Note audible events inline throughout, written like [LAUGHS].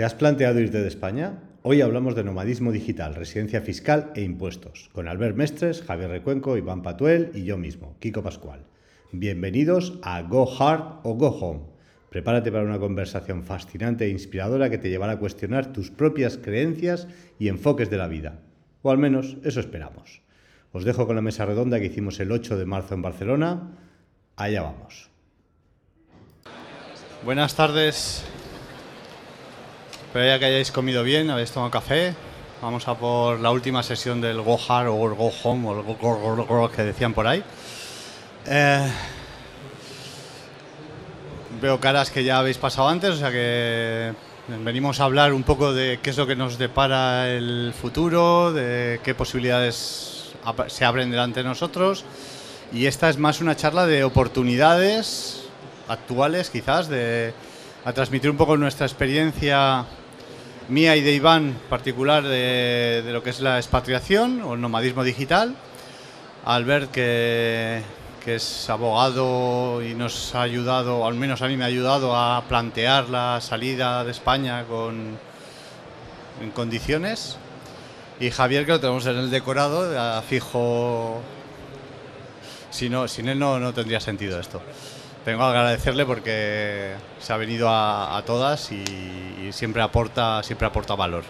¿Te has planteado irte de España? Hoy hablamos de nomadismo digital, residencia fiscal e impuestos, con Albert Mestres, Javier Recuenco, Iván Patuel y yo mismo, Kiko Pascual. Bienvenidos a Go Hard o Go Home. Prepárate para una conversación fascinante e inspiradora que te llevará a cuestionar tus propias creencias y enfoques de la vida. O al menos eso esperamos. Os dejo con la mesa redonda que hicimos el 8 de marzo en Barcelona. Allá vamos. Buenas tardes, Espero ya que hayáis comido bien, habéis tomado café. Vamos a por la última sesión del Go Hard o Go Home o el Go, go, go, que decían por ahí. Eh, veo caras que ya habéis pasado antes, o sea que venimos a hablar un poco de qué es lo que nos depara el futuro, de qué posibilidades se abren delante de nosotros. Y esta es más una charla de oportunidades actuales, quizás, de a transmitir un poco nuestra experiencia mía y de Iván particular de, lo que es la expatriación o el nomadismo digital. Albert, que, que es abogado y nos ha ayudado, al menos a mí me ha ayudado a plantear la salida de España con, en condiciones. Y Javier, que lo tenemos en el decorado, fijo. Si no, sin él no, no tendría sentido esto tengo que agradecerle porque se ha venido a, todas y, siempre, aporta, siempre aporta valor.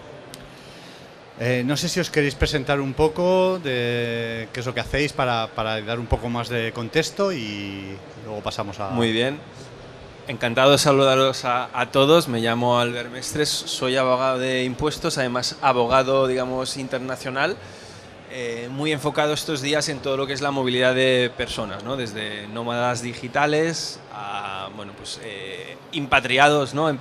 Eh, no sé si os queréis presentar un poco de qué es lo que hacéis para, dar un poco más de contexto y luego pasamos a... Muy bien. Encantado de saludaros a, todos. Me llamo Albert Mestres, soy abogado de impuestos, además abogado, digamos, internacional. Eh, muy enfocado estos días en todo lo que es la movilidad de personas, ¿no? desde nómadas digitales a bueno, pues, eh, impatriados, ¿no?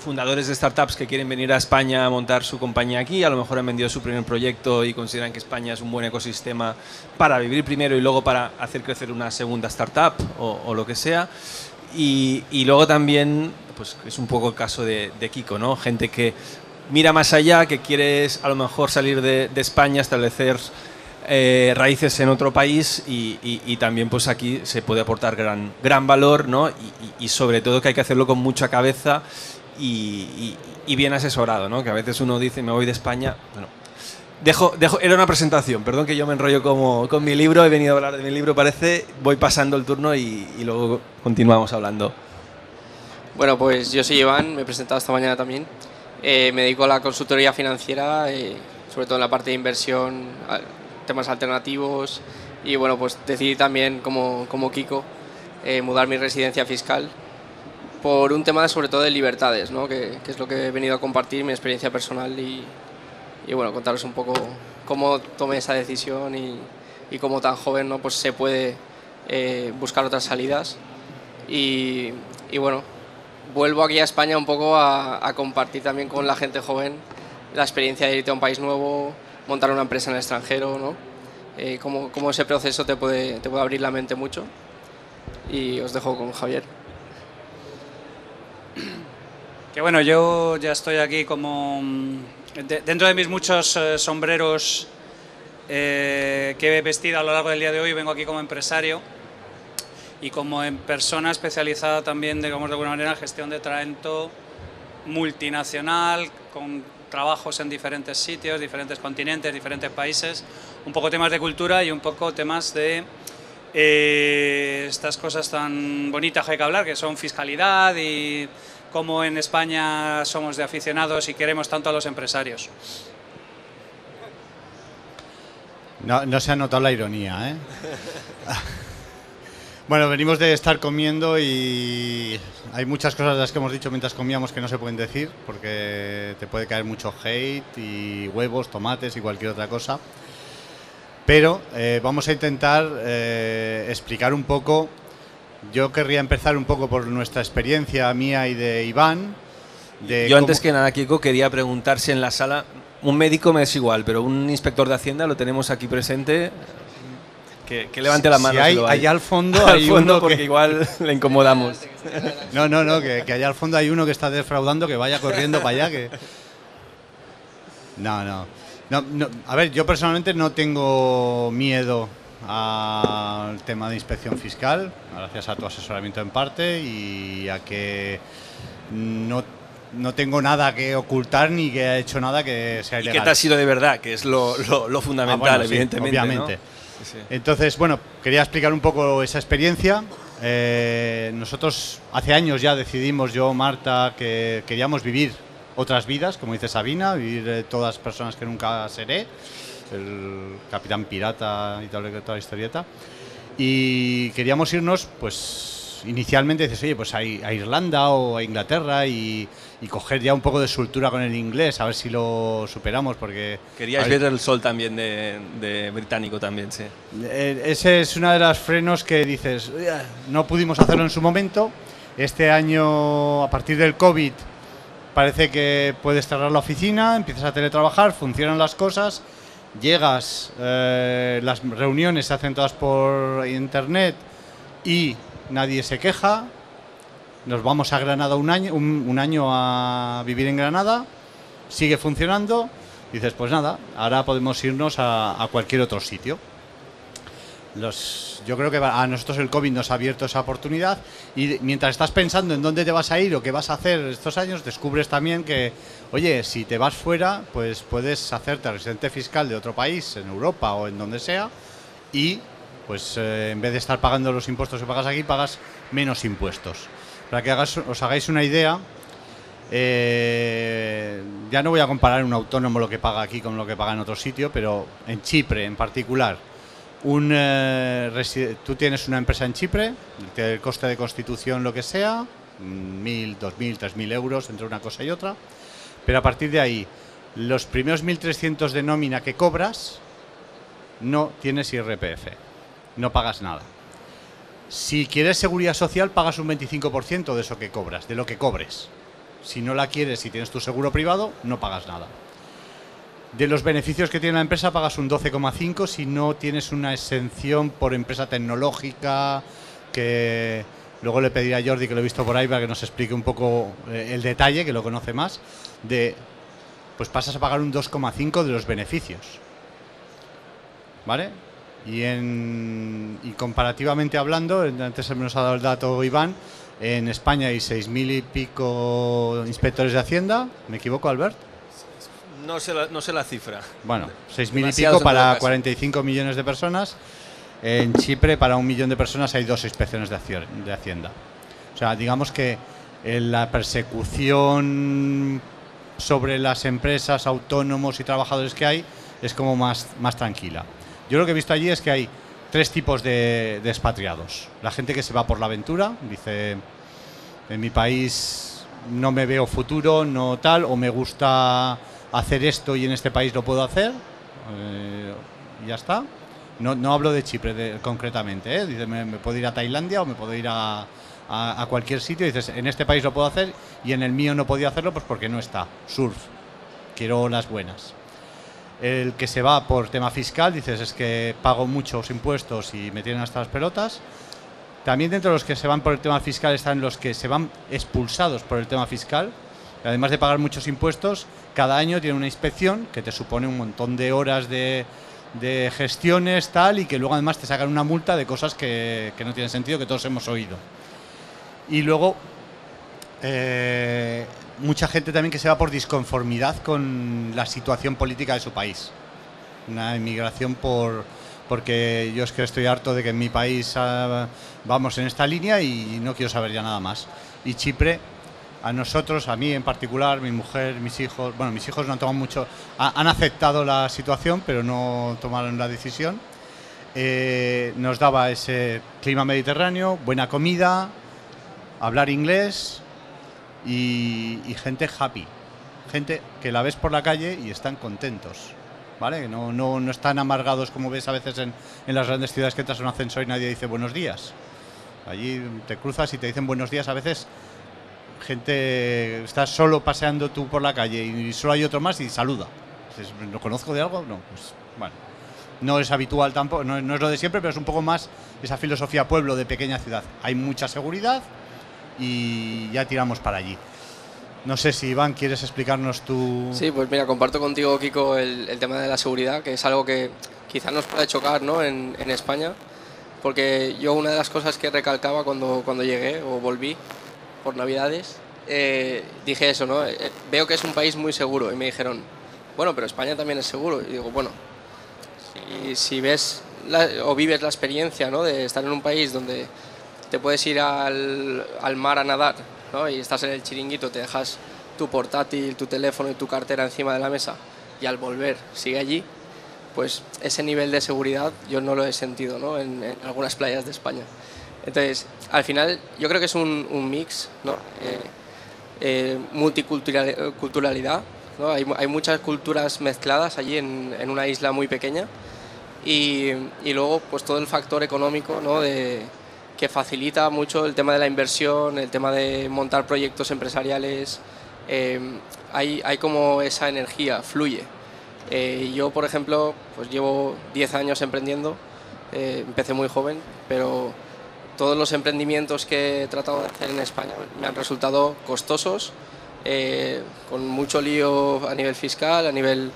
fundadores de startups que quieren venir a España a montar su compañía aquí, a lo mejor han vendido su primer proyecto y consideran que España es un buen ecosistema para vivir primero y luego para hacer crecer una segunda startup o, lo que sea. Y, y, luego también, pues es un poco el caso de, de Kiko, ¿no? Gente que mira más allá, que quieres a lo mejor salir de, España, establecer eh, raíces en otro país y, también pues aquí se puede aportar gran, gran valor ¿no? y, sobre todo que hay que hacerlo con mucha cabeza y, bien asesorado, ¿no? que a veces uno dice me voy de España, bueno, Dejo, era una presentación, perdón que yo me enrollo como, con mi libro, he venido a hablar de mi libro, parece, voy pasando el turno y, luego continuamos hablando. Bueno, pues yo soy Iván, me he presentado esta mañana también. Eh, me dedico a la consultoría financiera, eh, sobre todo en la parte de inversión, temas alternativos y bueno, pues decidí también como, como Kiko eh, mudar mi residencia fiscal por un tema sobre todo de libertades, ¿no? que, que, es lo que he venido a compartir, mi experiencia personal y, y bueno, contaros un poco cómo tomé esa decisión y, y cómo tan joven ¿no? pues se puede buscar otras salidas y, y bueno, vuelvo aquí a España un poco a, compartir también con la gente joven la experiencia de irte a un país nuevo, montar una empresa en el extranjero, ¿no? Eh, cómo, ese proceso te puede, te puede abrir la mente mucho. Y os dejo con Javier. Que bueno, yo ya estoy aquí como mm, dentro de mis muchos eh, sombreros eh, que he vestido a lo largo del día de hoy, vengo aquí como empresario y como en persona especializada también, digamos de alguna manera, en gestión de talento multinacional, con trabajos en diferentes sitios, diferentes continentes, diferentes países, un poco temas de cultura y un poco temas de eh, estas cosas tan bonitas que hay que hablar, que son fiscalidad y cómo en España somos de aficionados y queremos tanto a los empresarios. No, no se ha notado la ironía, ¿eh? [LAUGHS] Bueno, venimos de estar comiendo y hay muchas cosas de las que hemos dicho mientras comíamos que no se pueden decir porque te puede caer mucho hate y huevos, tomates y cualquier otra cosa. Pero eh, vamos a intentar eh, explicar un poco. Yo querría empezar un poco por nuestra experiencia mía y de Iván. De Yo antes que nada, Kiko, quería preguntar si en la sala un médico me es igual, pero un inspector de Hacienda lo tenemos aquí presente. Que, levante la mano. hay, allá al fondo [LAUGHS] hay uno porque igual le incomodamos. [LAUGHS] No, no, no, que, allá al fondo hay uno que está defraudando, que vaya corriendo para allá. Que... No, no, no, A ver, yo personalmente no tengo miedo al tema de inspección fiscal, gracias a tu asesoramiento en parte y a que no no tengo nada que ocultar ni que haya hecho nada que sea Y ilegal. que te ha sido de verdad, que es lo, lo- lo fundamental, Ah, bueno, sí, evidentemente. ¿no? obviamente. Sí, sí. Entonces, bueno, quería explicar un poco esa experiencia. Eh, nosotros hace años ya decidimos, yo, Marta, que queríamos vivir otras vidas, como dice Sabina, vivir eh, todas personas que nunca seré, el capitán pirata y toda, toda la historieta. Y queríamos irnos, pues inicialmente dices, oye, pues a, Irlanda o a Inglaterra y, y coger ya un poco de soltura con el inglés, a ver si lo superamos, porque... Querías ver el sol también de, de británico también, sí. eh, Ese es uno de los frenos que dices, "Uah, no pudimos hacerlo en su momento. Este año, a partir del COVID, parece que puedes cerrar la oficina, empiezas a teletrabajar, funcionan las cosas, llegas, eh, las reuniones se hacen todas por internet y nadie se queja. Nos vamos a Granada un año, un, año a vivir en Granada, sigue funcionando. Dices, pues nada, ahora podemos irnos a- a cualquier otro sitio los, yo creo que a nosotros el COVID nos ha abierto esa oportunidad y mientras estás pensando en dónde te vas a ir o qué vas a hacer estos años, descubres también que, oye, si te vas fuera, pues puedes hacerte residente fiscal de otro país, en Europa o en donde sea, y pues eh, en vez de estar pagando los impuestos que pagas aquí, pagas menos impuestos. Para que os hagáis una idea, eh, ya no voy a comparar un autónomo lo que paga aquí con lo que paga en otro sitio, pero en Chipre en particular, eh, tú tienes una empresa en Chipre, el coste de constitución lo que sea, mm, mil, dos mil, tres mil euros entre una cosa y otra, pero a partir de ahí, los primeros 1.300 de nómina que cobras, no tienes IRPF, no pagas nada. Si quieres seguridad social, pagas un 25% de eso que cobras, de lo que cobres. Si no la quieres y tienes tu seguro privado, no pagas nada. De los beneficios que tiene la empresa pagas un 12,5 si no tienes una exención por empresa tecnológica que luego le pediré a Jordi que lo he visto por ahí para que nos explique un poco eh, el detalle, que lo conoce más, de pues pasas a pagar un 2,5 de los beneficios. ¿Vale? Y, en, y comparativamente hablando, antes nos ha dado el dato Iván, en España hay 6.000 y pico inspectores de Hacienda, ¿me equivoco Albert? No sé la, no sé la cifra. Bueno, 6.000 y pico para caso. 45 millones de personas. En Chipre, para un millón de personas, hay dos inspecciones de Hacienda. O sea, digamos que eh, la persecución sobre las empresas, autónomos y trabajadores que hay es como más, más tranquila. Yo lo que he visto allí es que hay tres tipos de, de expatriados. La gente que se va por la aventura, dice, en mi país no me veo futuro, no tal, o me gusta hacer esto y en este país lo puedo hacer, eh, ya está. No, hablo de Chipre concretamente, ¿eh? Dice, me, me puedo ir a Tailandia o me puedo ir a, cualquier sitio. Dices, en este país lo puedo hacer y en el mío no podía hacerlo pues porque no está. Surf, quiero olas buenas. El que se va por tema fiscal, dices, es que pago muchos impuestos y me tienen hasta las pelotas. También dentro de los que se van por el tema fiscal están los que se van expulsados por el tema fiscal. Además de pagar muchos impuestos, cada año tiene una inspección que te supone un montón de horas de, de gestiones, tal, y que luego además te sacan una multa de cosas que, que no tienen sentido, que todos hemos oído. Y luego, eh, mucha gente también que se va por disconformidad con la situación política de su país. Una inmigración por porque yo es que estoy harto de que en mi país ah, vamos en esta línea y no quiero saber ya nada más. Y Chipre, a nosotros, a mí en particular, mi mujer, mis hijos, bueno, mis hijos no han tomado mucho, ha- han aceptado la situación, pero no tomaron la decisión. Eh, nos daba ese clima mediterráneo, buena comida, hablar inglés y, gente happy. Gente que la ves por la calle y están contentos. ¿Vale? No, no, no están amargados como ves a veces en, en las grandes ciudades que entras a un ascensor y nadie dice buenos días. Allí te cruzas y te dicen buenos días a veces. Gente, estás solo paseando tú por la calle y solo hay otro más y saluda. Dices, ¿Lo conozco de algo? No, pues bueno. No es habitual tampoco, no, no es lo de siempre, pero es un poco más esa filosofía pueblo de pequeña ciudad. Hay mucha seguridad y ya tiramos para allí. No sé si Iván quieres explicarnos tu... Sí, pues mira, comparto contigo, Kiko, el, el tema de la seguridad, que es algo que quizás nos puede chocar ¿no? en, en España, porque yo una de las cosas que recalcaba cuando, cuando llegué o volví por Navidades eh, dije eso, ¿no? Eh, veo que es un país muy seguro. Y me dijeron, bueno, pero España también es seguro. Y digo, bueno, si, si ves o vives la experiencia ¿no? de estar en un país donde te puedes ir al, al mar a nadar ¿no? y estás en el chiringuito, te dejas tu portátil, tu teléfono y tu cartera encima de la mesa y al volver sigue allí, pues ese nivel de seguridad yo no lo he sentido ¿no? en, algunas playas de España. Entonces, al final yo creo que es un, un mix, ¿no? Eh, eh, multiculturalidad, ¿no? hay, hay, muchas culturas mezcladas allí en, en una isla muy pequeña y, y, luego pues todo el factor económico ¿no? de, que facilita mucho el tema de la inversión, el tema de montar proyectos empresariales, eh, hay, hay, como esa energía, fluye. Eh, yo, por ejemplo, pues llevo 10 años emprendiendo, eh, empecé muy joven, pero todos los emprendimientos que he tratado de hacer en España me han resultado costosos, con mucho lío a nivel fiscal, a nivel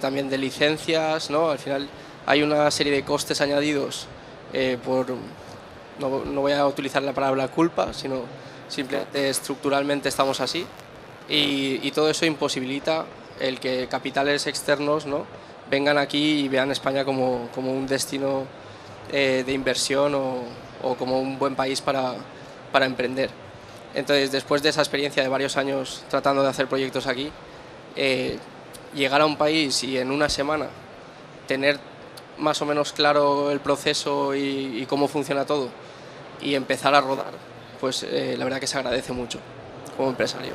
también de licencias, ¿no? Al final hay una serie de costes añadidos por, no, no voy a utilizar la palabra culpa, sino simplemente estructuralmente estamos así y, todo eso imposibilita el que capitales externos ¿no? vengan aquí y vean España como, como un destino eh, de inversión o, o, como un buen país para, para, emprender. Entonces, después de esa experiencia de varios años tratando de hacer proyectos aquí, eh, llegar a un país y en una semana tener más o menos claro el proceso y, y cómo funciona todo y empezar a rodar, pues eh, la verdad que se agradece mucho como empresario.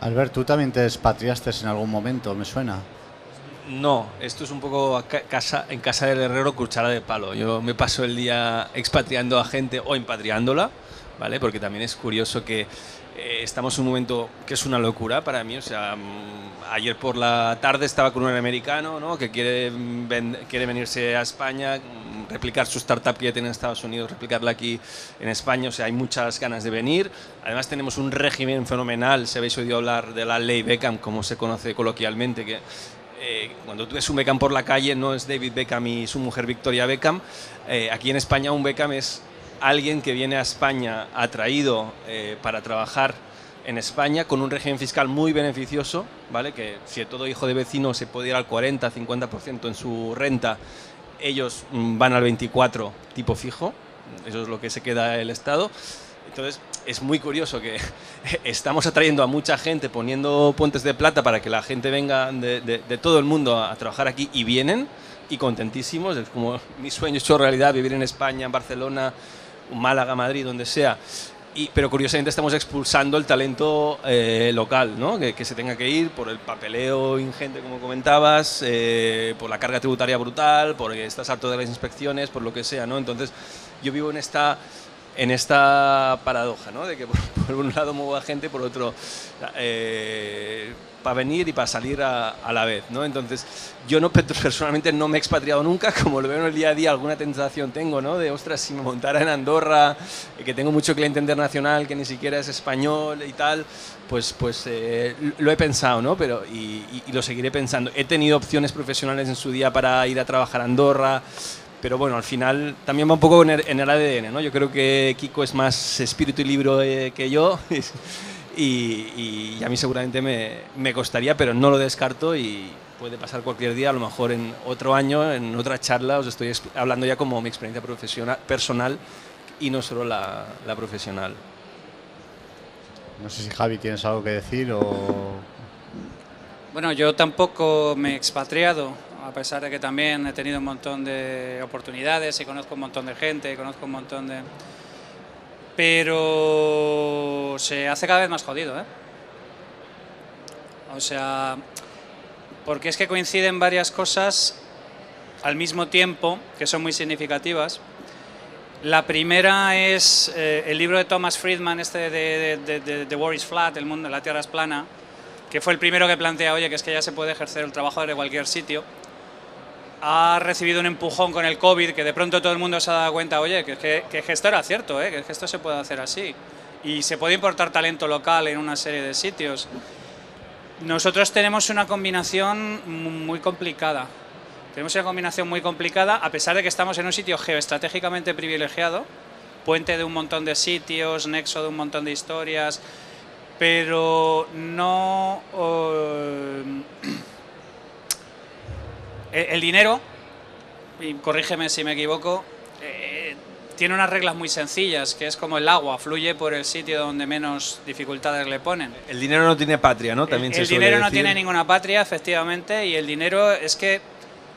Albert, ¿tú también te expatriaste en algún momento? ¿Me suena? No, esto es un poco casa, en casa del herrero cuchara de palo. Yo me paso el día expatriando a gente o impatriándola, ¿vale? Porque también es curioso que eh, estamos en un momento que es una locura para mí. O sea, mm, ayer por la tarde estaba con un americano ¿no? que quiere, quiere venirse a España, replicar su startup que ya en Estados Unidos, replicarla aquí en España. O sea, hay muchas ganas de venir. Además, tenemos un régimen fenomenal. Si habéis oído hablar de la ley Beckham, como se conoce coloquialmente, que eh, cuando tú ves un Beckham por la calle, no es David Beckham y su mujer Victoria Beckham. Eh, aquí en España, un Beckham es alguien que viene a España atraído eh, para trabajar en España con un régimen fiscal muy beneficioso, ¿vale? que si todo hijo de vecino se puede ir al 40, 50% en su renta, ellos mm, van al 24 tipo fijo, eso es lo que se queda el Estado. Entonces, es muy curioso que [LAUGHS] estamos atrayendo a mucha gente, poniendo puentes de plata para que la gente venga de, todo el mundo a trabajar aquí y vienen y contentísimos. Es como mi sueño hecho realidad, vivir en España, en Barcelona, Málaga, Madrid, donde sea. Y, pero curiosamente estamos expulsando el talento eh, local, ¿no? que, se tenga que ir por el papeleo ingente, como comentabas, eh, por la carga tributaria brutal, porque estás harto de las inspecciones, por lo que sea. ¿no? Entonces, yo vivo en esta en esta paradoja, ¿no? de que por, [LAUGHS] por un lado muevo a gente, por otro eh, para venir y para salir a, a, la vez. ¿no? Entonces, yo no, [LAUGHS] personalmente no me he expatriado nunca, [LAUGHS] como lo veo en el día a día, alguna tentación tengo, ¿no? de, ostras, si me montara en Andorra, que tengo mucho cliente internacional que ni siquiera es español y tal, pues, pues eh, lo he pensado, ¿no? Pero, y, y, y, lo seguiré pensando. He tenido opciones profesionales en su día para ir a trabajar a Andorra, pero bueno, al final también va un poco en el, en el ADN, ¿no? Yo creo que Kiko es más espíritu y libro eh, que yo [LAUGHS] y, y, a mí seguramente me, me costaría, pero no lo descarto y puede pasar cualquier día, a lo mejor en otro año, en otra charla, os estoy hablando ya como mi experiencia profesional, personal y no solo la, la profesional. No sé si Javi tienes algo que decir o... Bueno, yo tampoco me he expatriado, a pesar de que también he tenido un montón de oportunidades y conozco un montón de gente, conozco un montón de... Pero se hace cada vez más jodido, ¿eh? O sea, porque es que coinciden varias cosas al mismo tiempo que son muy significativas. La primera es eh, el libro de Thomas Friedman, este de, de, de, The War is Flat, El mundo, la Tierra es plana, que fue el primero que plantea, oye, que es que ya se puede ejercer el trabajo desde cualquier sitio ha recibido un empujón con el COVID, que de pronto todo el mundo se ha dado cuenta, oye, que, que, que esto era cierto, ¿eh? que esto se puede hacer así. Y se puede importar talento local en una serie de sitios. Nosotros tenemos una combinación muy complicada. Tenemos una combinación muy complicada, a pesar de que estamos en un sitio geoestratégicamente privilegiado, puente de un montón de sitios, nexo de un montón de historias, pero no... eh, el, el dinero, y corrígeme si me equivoco, eh, tiene unas reglas muy sencillas, que es como el agua, fluye por el sitio donde menos dificultades le ponen. El dinero no tiene patria, ¿no? También el se el suele dinero no decir. tiene ninguna patria, efectivamente, y el dinero es que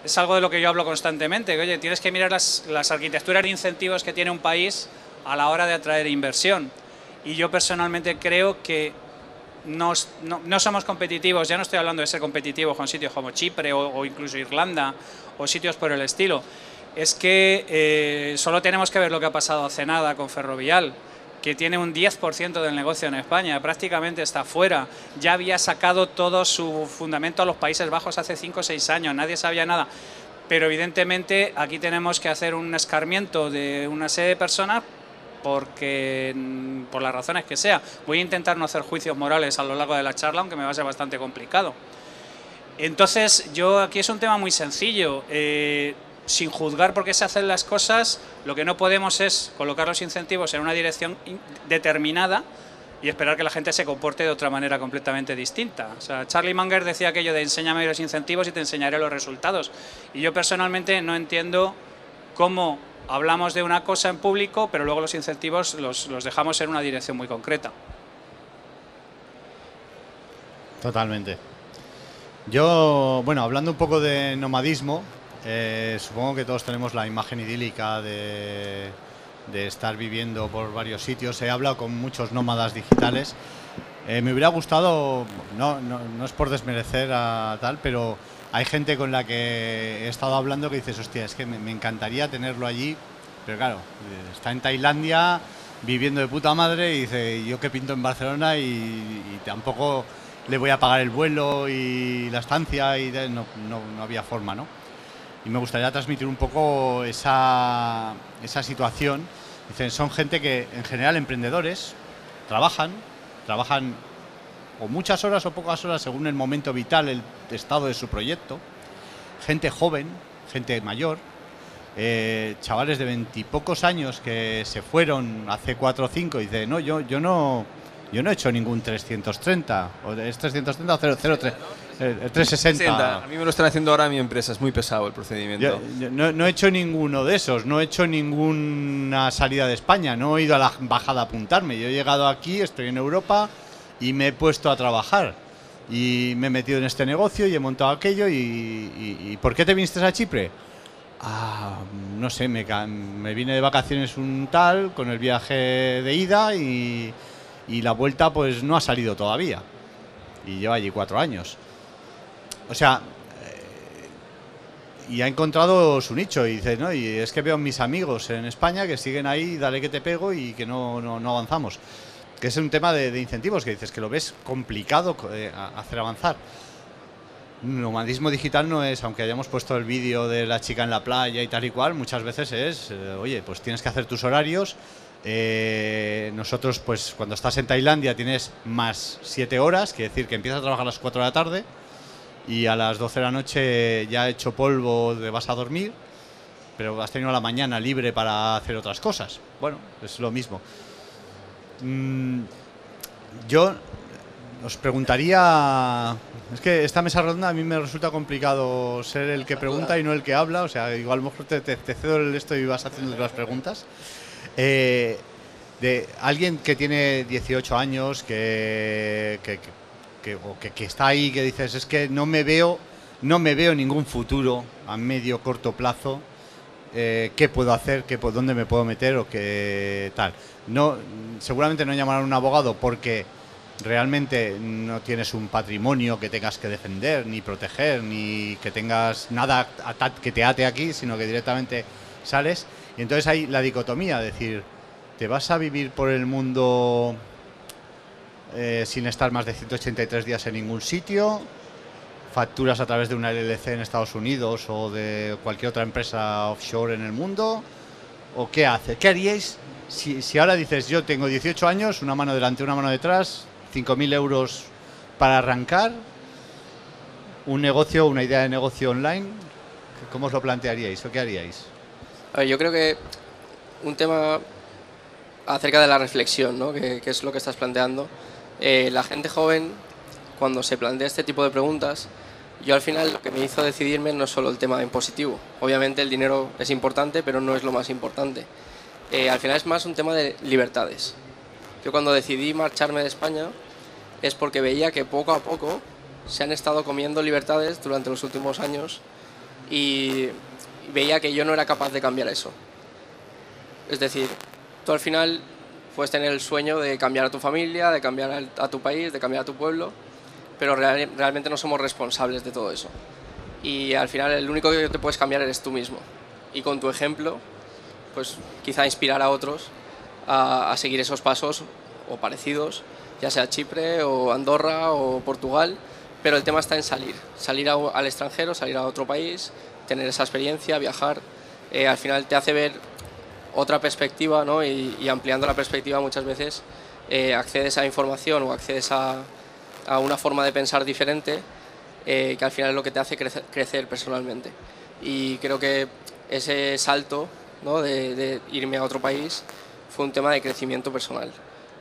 es algo de lo que yo hablo constantemente. que, Oye, tienes que mirar las, las arquitecturas de incentivos que tiene un país a la hora de atraer inversión. Y yo personalmente creo que no, es- no- no somos competitivos, ya no estoy hablando de ser competitivos con sitios como Chipre o, o incluso Irlanda o sitios por el estilo. Es que eh, solo tenemos que ver lo que ha pasado hace nada con Ferrovial, que tiene un 10% del negocio en España, prácticamente está fuera. Ya había sacado todo su fundamento a los Países Bajos hace 5 o 6 años, nadie sabía nada. Pero evidentemente aquí tenemos que hacer un escarmiento de una serie de personas porque mm, por las razones que sea. Voy a intentar no hacer juicios morales a lo largo de la charla, aunque me va a ser bastante complicado. Entonces, yo aquí es un tema muy sencillo. Eh, sin juzgar por qué se hacen las cosas, lo que no podemos es colocar los incentivos en una dirección in- determinada y esperar que la gente se comporte de otra manera completamente distinta. O sea, Charlie Munger decía aquello de enséñame los incentivos y te enseñaré los resultados. Y yo personalmente no entiendo cómo hablamos de una cosa en público, pero luego los incentivos los, los dejamos en una dirección muy concreta. Totalmente. Yo, bueno, hablando un poco de nomadismo, eh, supongo que todos tenemos la imagen idílica de, de estar viviendo por varios sitios. He hablado con muchos nómadas digitales. Eh, me hubiera gustado, no, no, no es por desmerecer a tal, pero hay gente con la que he estado hablando que dices, hostia, es que me, encantaría tenerlo allí, pero claro, eh, está en Tailandia viviendo de puta madre y dice, yo que pinto en Barcelona y, tampoco le voy a pagar el vuelo y la estancia y no, no, no había forma, ¿no? Y me gustaría transmitir un poco esa, esa situación. Dicen, son gente que en general emprendedores, trabajan, trabajan o muchas horas o pocas horas según el momento vital, el estado de su proyecto. Gente joven, gente mayor, eh, chavales de veintipocos años que se fueron hace cuatro o cinco y dicen, no, yo, yo no yo no he hecho ningún 330, o es 330 o 003, eh, el 360. A mí me lo están haciendo ahora mi empresa, es muy pesado el procedimiento. Yo- yo no, no he hecho ninguno de esos, no he hecho ninguna salida de España, no he ido a la embajada a apuntarme. Yo he llegado aquí, estoy en Europa y me he puesto a trabajar. Y me he metido en este negocio y he montado aquello. ¿Y, por qué te viniste a Chipre? Ah, no sé, me, me vine de vacaciones un tal con el viaje de ida y, y la vuelta pues no ha salido todavía. Y lleva allí cuatro años. O sea, y ha encontrado su nicho y dice, no, y es que veo mis amigos en España que siguen ahí, dale que te pego y que no, no avanzamos. Que es un tema de, incentivos, que dices que lo ves complicado eh, hacer avanzar. Nomadismo digital no es, aunque hayamos puesto el vídeo de la chica en la playa y tal y cual, muchas veces es, eh, oye, pues tienes que hacer tus horarios. eh, nosotros, pues cuando estás en Tailandia tienes más 7 horas, quiere decir que empiezas a trabajar a las 4 de la tarde y a las 12 de la noche ya hecho polvo, vas a dormir, pero has tenido la mañana libre para hacer otras cosas. Bueno, es lo mismo. Mm, yo os preguntaría, es que esta mesa redonda a mí me resulta complicado ser el que pregunta y no el que habla, o sea, igual a lo mejor te, te- te cedo el esto y vas haciendo las preguntas. Eh, de alguien que tiene 18 años, que, que, que- que- está ahí, que dices, es que no me veo, no me veo ningún futuro a medio corto plazo. Eh, ¿Qué puedo hacer? ¿Qué, ¿Dónde me puedo meter? O qué tal. No, seguramente no llamarán a un abogado porque realmente no tienes un patrimonio que tengas que defender, ni proteger, ni que tengas nada que te ate aquí, sino que directamente sales. Y entonces hay la dicotomía, decir, ¿te vas a vivir por el mundo eh, sin estar más de 183 días en ningún sitio? ¿Facturas a través de una LLC en Estados Unidos o de cualquier otra empresa offshore en el mundo? ¿O qué hace? ¿Qué haríais si, si ahora dices yo tengo 18 años, una mano delante, una mano detrás, 5.000 euros para arrancar, un negocio, una idea de negocio online? ¿Cómo os lo plantearíais o qué haríais? A ver, yo creo que un tema acerca de la reflexión, ¿no? que, que es lo que estás planteando. Eh, la gente joven, cuando se plantea este tipo de preguntas, yo al final lo que me hizo decidirme no es solo el tema impositivo. Obviamente el dinero es importante, pero no es lo más importante. Eh, al final es más un tema de libertades. Yo cuando decidí marcharme de España es porque veía que poco a poco se han estado comiendo libertades durante los últimos años y veía que yo no era capaz de cambiar eso. Es decir, tú al final puedes tener el sueño de cambiar a tu familia, de cambiar a tu país, de cambiar a tu pueblo, pero realmente no somos responsables de todo eso. Y al final el único que te puedes cambiar eres tú mismo. Y con tu ejemplo, pues quizá inspirar a otros a, a seguir esos pasos o parecidos, ya sea Chipre o Andorra o Portugal, pero el tema está en salir, salir al extranjero, salir a otro país, tener esa experiencia, viajar, eh, al final te hace ver otra perspectiva ¿no? y, ampliando la perspectiva muchas veces eh, accedes a información o accedes a, a, una forma de pensar diferente eh, que al final es lo que te hace crecer, personalmente. Y creo que ese salto ¿no? de, irme a otro país fue un tema de crecimiento personal.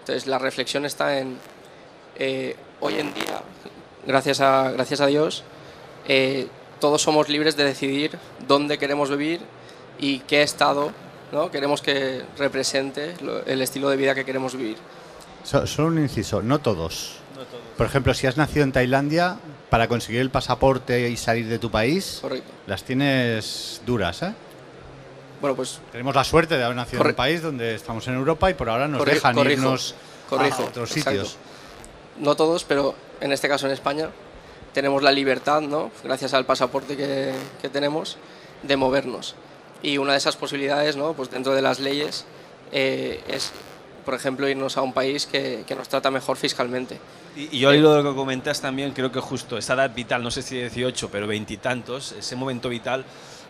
Entonces la reflexión está en, hoy en día, gracias a, gracias a Dios, todos somos libres de decidir dónde queremos vivir y qué estado ¿no? queremos que represente el estilo de vida que queremos vivir. solo un inciso, no todos. Por ejemplo, si has nacido en Tailandia, para conseguir el pasaporte y salir de tu país, las tienes duras, ¿eh? Bueno, pues... Tenemos la suerte de haber nacido en un país donde estamos en Europa y por ahora nos dejan irnos a otros sitios. No todos, pero en este caso en España tenemos la libertad, ¿no? gracias al pasaporte que, que, tenemos, de movernos. Y una de esas posibilidades, ¿no? pues dentro de las leyes, eh, es, por ejemplo, irnos a un país que, que nos trata mejor fiscalmente. Y, yo al hilo de lo que comentas también, creo que justo esa edad vital, no sé si 18, pero veintitantos, ese momento vital,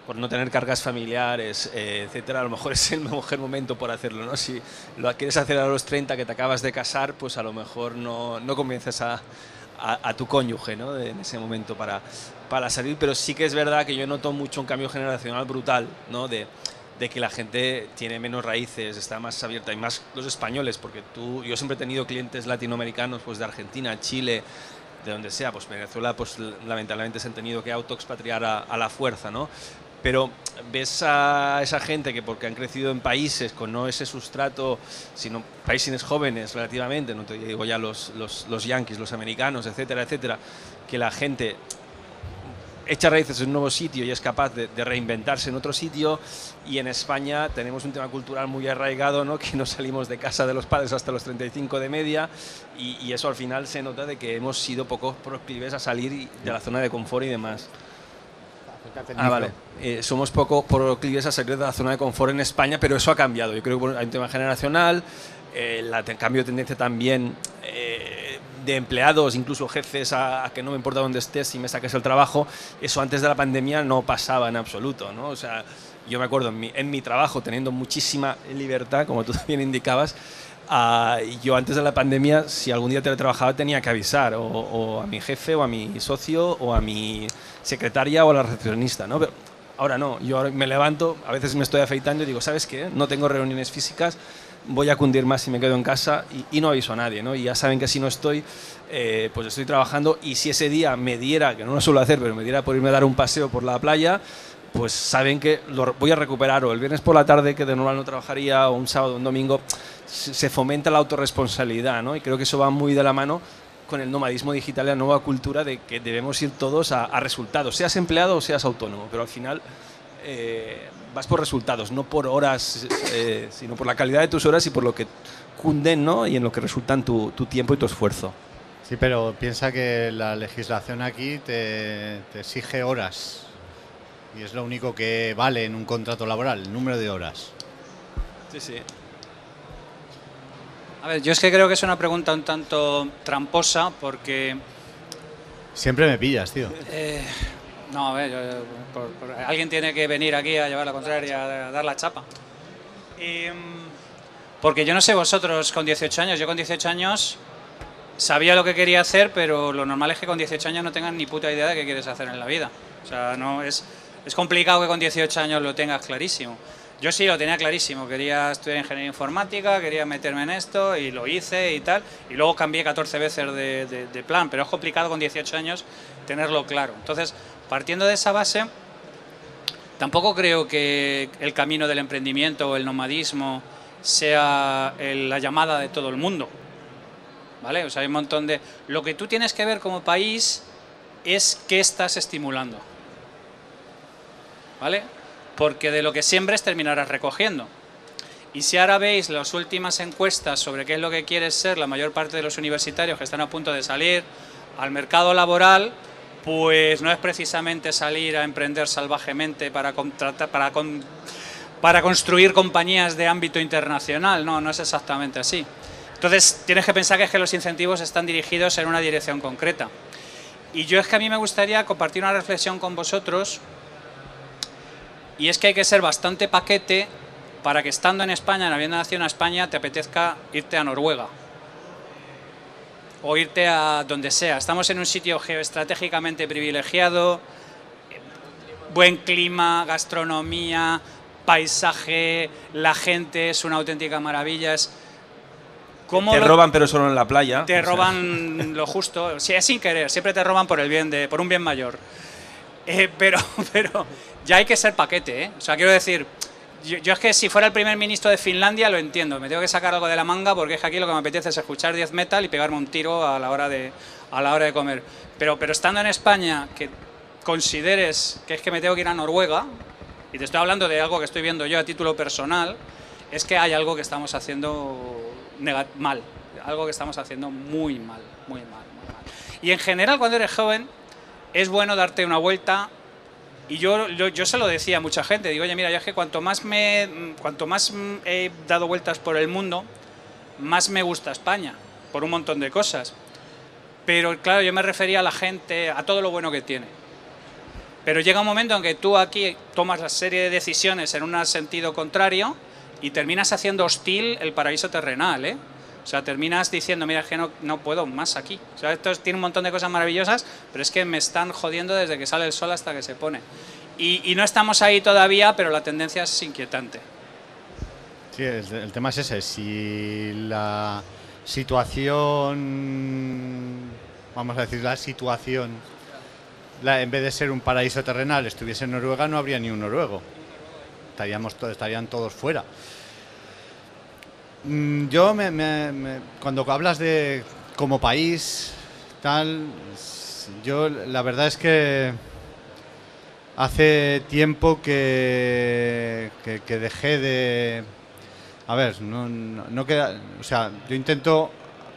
por no tener cargas familiares, eh, etcétera, a lo mejor [LAUGHS] es el mejor momento por hacerlo, ¿no? Si lo quieres hacer a los 30 que te acabas de casar, pues a lo mejor no, no comienzas a, a, tu cónyuge ¿no? en ese momento para, para salir, pero sí que es verdad que yo noto mucho un cambio generacional brutal, ¿no? de, de que la gente tiene menos raíces, está más abierta y más los españoles, porque tú, yo siempre he tenido clientes latinoamericanos pues de Argentina, Chile, de donde sea, pues Venezuela pues lamentablemente se han tenido que autoexpatriar a, a la fuerza, ¿no? pero ves a esa gente que porque han crecido en países con no ese sustrato, sino países jóvenes relativamente, no te digo ya los, los, los yanquis, los americanos, etcétera, etcétera, que la gente echa raíces en un nuevo sitio y es capaz de, de, reinventarse en otro sitio y en España tenemos un tema cultural muy arraigado, ¿no? [LAUGHS] que no salimos de casa de los padres hasta los 35 de media y, y eso al final se nota de que hemos sido poco proclives a salir de la zona de confort y demás. Ah, vale. Eh, somos poco proclives a salir de la zona de confort en España, pero eso ha cambiado. Yo creo que hay un tema generacional, eh, el cambio de tendencia también eh, de empleados, incluso jefes, a, que no me importa dónde estés si me saques el trabajo. Eso antes de la pandemia no pasaba en absoluto. ¿no? O sea, yo me acuerdo en mi, en mi trabajo, teniendo muchísima libertad, como tú también indicabas, Uh, yo antes de la pandemia, si algún día teletrabajaba, tenía que avisar o, o, a mi jefe o a mi socio o a mi secretaria o a la recepcionista, ¿no? Pero ahora no, yo ahora me levanto, a veces me estoy afeitando y digo, ¿sabes qué? No tengo reuniones físicas, voy a cundir más si me quedo en casa y, no aviso a nadie, ¿no? Y ya saben que si no estoy, eh, pues estoy trabajando y si ese día me diera, que no lo suelo hacer, pero me diera por irme a dar un paseo por la playa, pues saben que lo voy a recuperar o el viernes por la tarde, que de normal no trabajaría, o un sábado, un domingo, se fomenta la autorresponsabilidad, ¿no? Y creo que eso va muy de la mano con el nomadismo digital y la nueva cultura de que debemos ir todos a, a resultados, seas empleado o seas autónomo, pero al final eh, vas por resultados, no por horas, eh, sino por la calidad de tus horas y por lo que cunden ¿no? y en lo que resultan tu, tu tiempo y tu esfuerzo. Sí, pero piensa que la legislación aquí te, te exige horas y es lo único que vale en un contrato laboral, el número de horas. Sí, sí. A ver, yo es que creo que es una pregunta un tanto tramposa porque... Siempre me pillas, tío. Eh, no, a ver, yo, por, por, alguien tiene que venir aquí a llevar la contraria, a dar la chapa. Y, porque yo no sé vosotros con 18 años, yo con 18 años sabía lo que quería hacer, pero lo normal es que con 18 años no tengas ni puta idea de qué quieres hacer en la vida. O sea, no es, es complicado que con 18 años lo tengas clarísimo. Yo sí lo tenía clarísimo, quería estudiar ingeniería informática, quería meterme en esto y lo hice y tal. Y luego cambié 14 veces de, de plan, pero es complicado con 18 años tenerlo claro. Entonces, partiendo de esa base, tampoco creo que el camino del emprendimiento o el nomadismo sea la llamada de todo el mundo. ¿Vale? O sea, hay un montón de... Lo que tú tienes que ver como país es qué estás estimulando. ¿Vale? Porque de lo que siembres terminarás recogiendo. Y si ahora veis las últimas encuestas sobre qué es lo que quiere ser la mayor parte de los universitarios que están a punto de salir al mercado laboral, pues no es precisamente salir a emprender salvajemente para contratar, para para construir compañías de ámbito internacional. No, no es exactamente así. Entonces, tienes que pensar que, es que los incentivos están dirigidos en una dirección concreta. Y yo es que a mí me gustaría compartir una reflexión con vosotros, y es que hay que ser bastante paquete para que estando en España, en habiendo nacido en España, te apetezca irte a Noruega o irte a donde sea. Estamos en un sitio geoestratégicamente privilegiado, buen clima, gastronomía, paisaje, la gente es una auténtica maravilla. Es, te roban pero solo en la playa. Te roban lo justo, sí, es sin querer, siempre te roban por el bien de, por un bien mayor. Eh, pero, [LAUGHS] pero ya hay que ser paquete, ¿eh? O sea, quiero decir, yo, es que si fuera el primer ministro de Finlandia lo entiendo, me tengo que sacar algo de la manga porque es que aquí lo que me apetece es escuchar 10 metal y pegarme un tiro a la hora de, a la hora de comer. Pero, pero estando en España, que consideres que es que me tengo que ir a Noruega, y te estoy hablando de algo que estoy viendo yo a título personal, es que hay algo que estamos haciendo mal, algo que estamos haciendo muy mal, muy mal, muy mal. Y en general cuando eres joven es bueno darte una vuelta y yo, yo, se lo decía a mucha gente, digo, oye, mira, yo es que cuanto más, me, cuanto más he dado vueltas por el mundo, más me gusta España, por un montón de cosas. Pero claro, yo me refería a la gente, a todo lo bueno que tiene. Pero llega un momento en que tú aquí tomas la serie de decisiones en un sentido contrario y terminas haciendo hostil el paraíso terrenal, ¿eh? O sea, terminas diciendo, mira, es que no, no puedo más aquí. O sea, esto tiene un montón de cosas maravillosas, pero es que me están jodiendo desde que sale el sol hasta que se pone. Y, y no estamos ahí todavía, pero la tendencia es inquietante. Sí, el, tema es ese. Si la situación, vamos a decir, la situación en vez de ser un paraíso terrenal, estuviese en Noruega, no habría ni un noruego. Estaríamos estarían todos fuera. Mm, yo, cuando hablas de como país, tal, yo la verdad es que hace tiempo que, dejé de... A ver, no, no queda... O sea, yo intento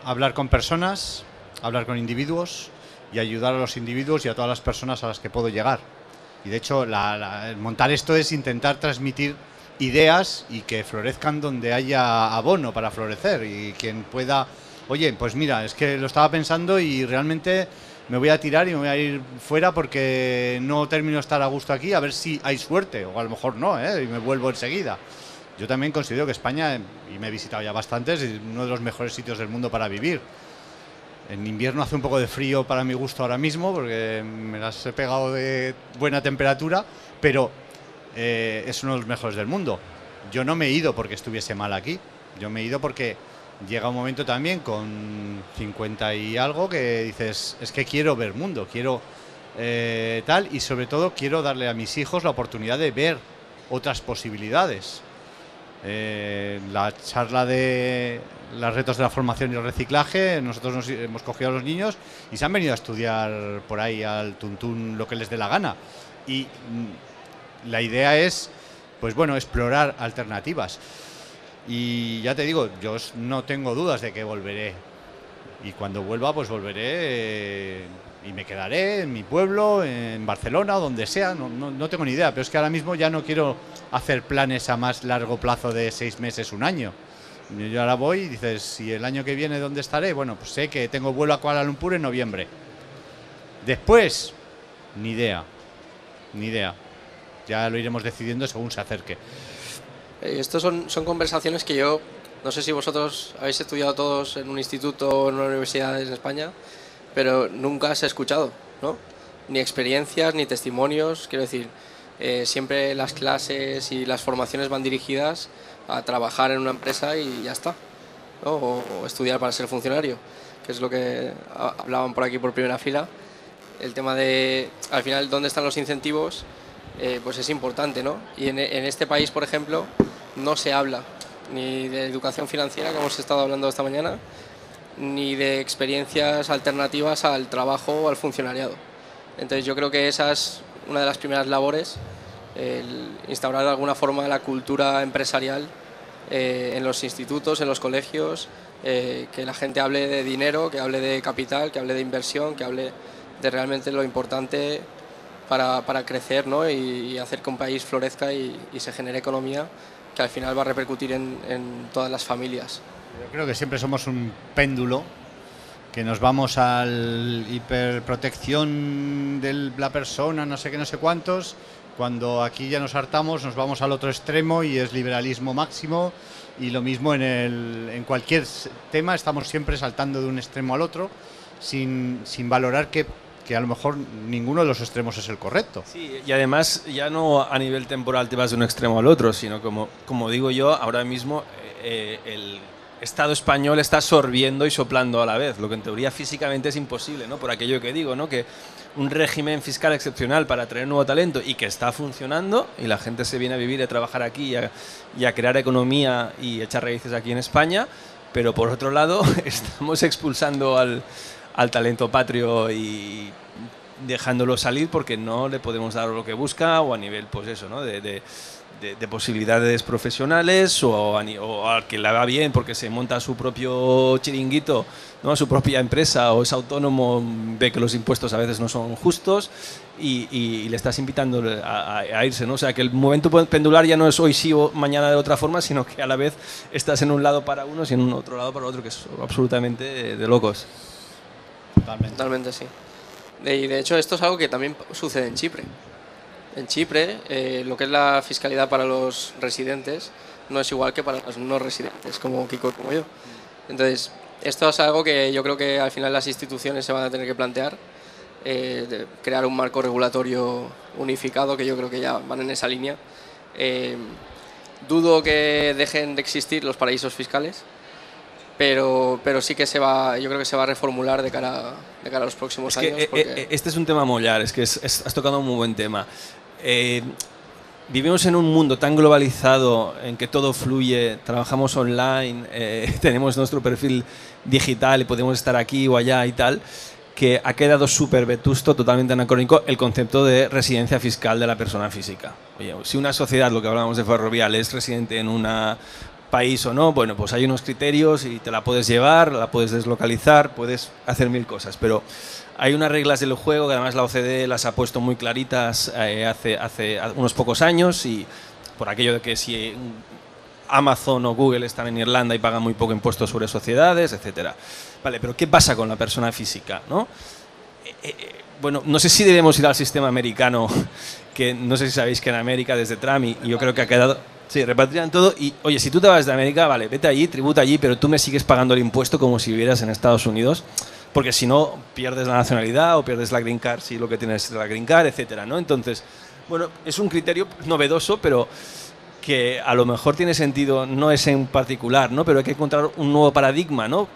hablar con personas, hablar con individuos, y ayudar a los individuos y a todas las personas a las que puedo llegar. Y de hecho, montar esto es intentar transmitir ideas y que florezcan donde haya abono para florecer y quien pueda, oye, pues mira, es que lo estaba pensando y realmente me voy a tirar y me voy a ir fuera porque no termino de estar a gusto aquí, a ver si hay suerte, o a lo mejor no, ¿eh? y me vuelvo enseguida. Yo también considero que España, y me he visitado ya bastantes, es uno de los mejores sitios del mundo para vivir. En invierno hace un poco de frío para mi gusto ahora mismo, porque me las he pegado de buena temperatura, pero eh, es uno de los mejores del mundo. Yo no me he ido porque estuviese mal aquí, yo me he ido porque llega un momento también con 50 y algo que dices, es que quiero ver mundo, quiero eh, tal, y sobre todo quiero darle a mis hijos la oportunidad de ver otras posibilidades. Eh, la charla de los retos de la formación y el reciclaje, nosotros nos hemos cogido a los niños y se han venido a estudiar por ahí al tuntún lo que les dé la gana. Y mm, la idea es, pues bueno, explorar alternativas. Y ya te digo, yo no tengo dudas de que volveré. Y cuando vuelva, pues volveré y me quedaré en mi pueblo, en Barcelona donde sea, no, no, tengo ni idea, pero es que ahora mismo ya no quiero hacer planes a más largo plazo de seis meses, un año. Yo ahora voy y dices, si el año que viene dónde estaré, bueno, pues sé que tengo vuelo a Kuala Lumpur en noviembre. Después, ni idea, ni idea. Ya lo iremos decidiendo según se acerque. Eh, Estas son, son conversaciones que yo, no sé si vosotros habéis estudiado todos en un instituto o en una universidad en España, pero nunca se ha escuchado, ¿no? Ni experiencias, ni testimonios, quiero decir, eh, siempre las clases y las formaciones van dirigidas a trabajar en una empresa y ya está, ¿no? o, o estudiar para ser funcionario, que es lo que ha- hablaban por aquí por primera fila. El tema de, al final, dónde están los incentivos, eh, pues es importante, ¿no? Y en, este país, por ejemplo, no se habla ni de educación financiera, que hemos estado hablando esta mañana, ni de experiencias alternativas al trabajo o al funcionariado. Entonces yo creo que esa es una de las primeras labores, instaurar de alguna forma la cultura empresarial eh, en los institutos, en los colegios, eh, que la gente hable de dinero, que hable de capital, que hable de inversión, que hable de realmente lo importante para, para crecer ¿no? y, y hacer que un país florezca y, y se genere economía que al final va a repercutir en, en todas las familias. Yo creo que siempre somos un péndulo que nos vamos al hiperprotección de la persona, no sé qué, no sé cuántos. Cuando aquí ya nos hartamos, nos vamos al otro extremo y es liberalismo máximo. Y lo mismo en, el, en cualquier tema, estamos siempre saltando de un extremo al otro sin, sin valorar que, que a lo mejor ninguno de los extremos es el correcto. Sí, y además ya no a nivel temporal te vas de un extremo al otro, sino como, como digo yo, ahora mismo eh, el Estado español está sorbiendo y soplando a la vez, lo que en teoría físicamente es imposible, ¿no? Por aquello que digo, ¿no? Que un régimen fiscal excepcional para atraer nuevo talento y que está funcionando y la gente se viene a vivir y a trabajar aquí y a, y a crear economía y echar raíces aquí en España, pero por otro lado [LAUGHS] estamos expulsando al, al talento patrio y dejándolo salir porque no le podemos dar lo que busca o a nivel pues eso no de, de- de- de posibilidades profesionales o, a o al que le va bien porque se monta su propio chiringuito no su propia empresa o es autónomo ve que los impuestos a veces no son justos y, y- y le estás invitando a irse no o sea que el momento pendular ya no es hoy sí o mañana de otra forma sino que a la vez estás en un lado para unos y en un otro lado para otro que es absolutamente de locos Totalmente. Sí. Y de hecho esto es algo que también sucede en Chipre. En Chipre eh, lo que es la fiscalidad para los residentes no es igual que para los no residentes, como Kiko como yo. Entonces, esto es algo que yo creo que al final las instituciones se van a tener que plantear, eh, crear un marco regulatorio unificado, que yo creo que ya van en esa línea. Eh, dudo que dejen de existir los paraísos fiscales, pero, pero sí que se va, yo creo que se va a reformular de cara, de cara a los próximos Es que, años. eh, porque- eh, este es un tema mollar, es que es- es- has tocado un muy buen tema. Eh, vivimos en un mundo tan globalizado en que todo fluye, trabajamos online, eh, [LAUGHS] tenemos nuestro perfil digital y podemos estar aquí o allá y tal, que ha quedado súper vetusto, totalmente anacrónico, el concepto de residencia fiscal de la persona física. Oye, si una sociedad, lo que hablábamos de ferrovial, es residente en un país o no, bueno, pues hay unos criterios y te la puedes llevar, la puedes deslocalizar, puedes hacer mil cosas, pero hay unas reglas del juego que además la OCDE las ha puesto muy claritas eh, hace, hace unos pocos años y por aquello de que si Amazon o Google están en Irlanda y pagan muy poco impuestos sobre sociedades, etcétera. Vale, pero ¿qué pasa con la persona física? ¿no? Eh, eh, bueno, no sé si debemos ir al sistema americano, [LAUGHS] que no sé si sabéis que en América desde Trump y yo creo que ha quedado... Sí, repatrian todo y, oye, si tú te vas de América, vale, vete allí, tributa allí, pero tú me sigues pagando el impuesto como si vivieras en Estados Unidos, porque si no, pierdes la nacionalidad o pierdes la green card, si lo que tienes es la green card, etcétera, ¿no? Entonces, bueno, es un criterio novedoso, pero que a lo mejor tiene sentido, no es en particular, ¿no? Pero hay que encontrar un nuevo paradigma, ¿no?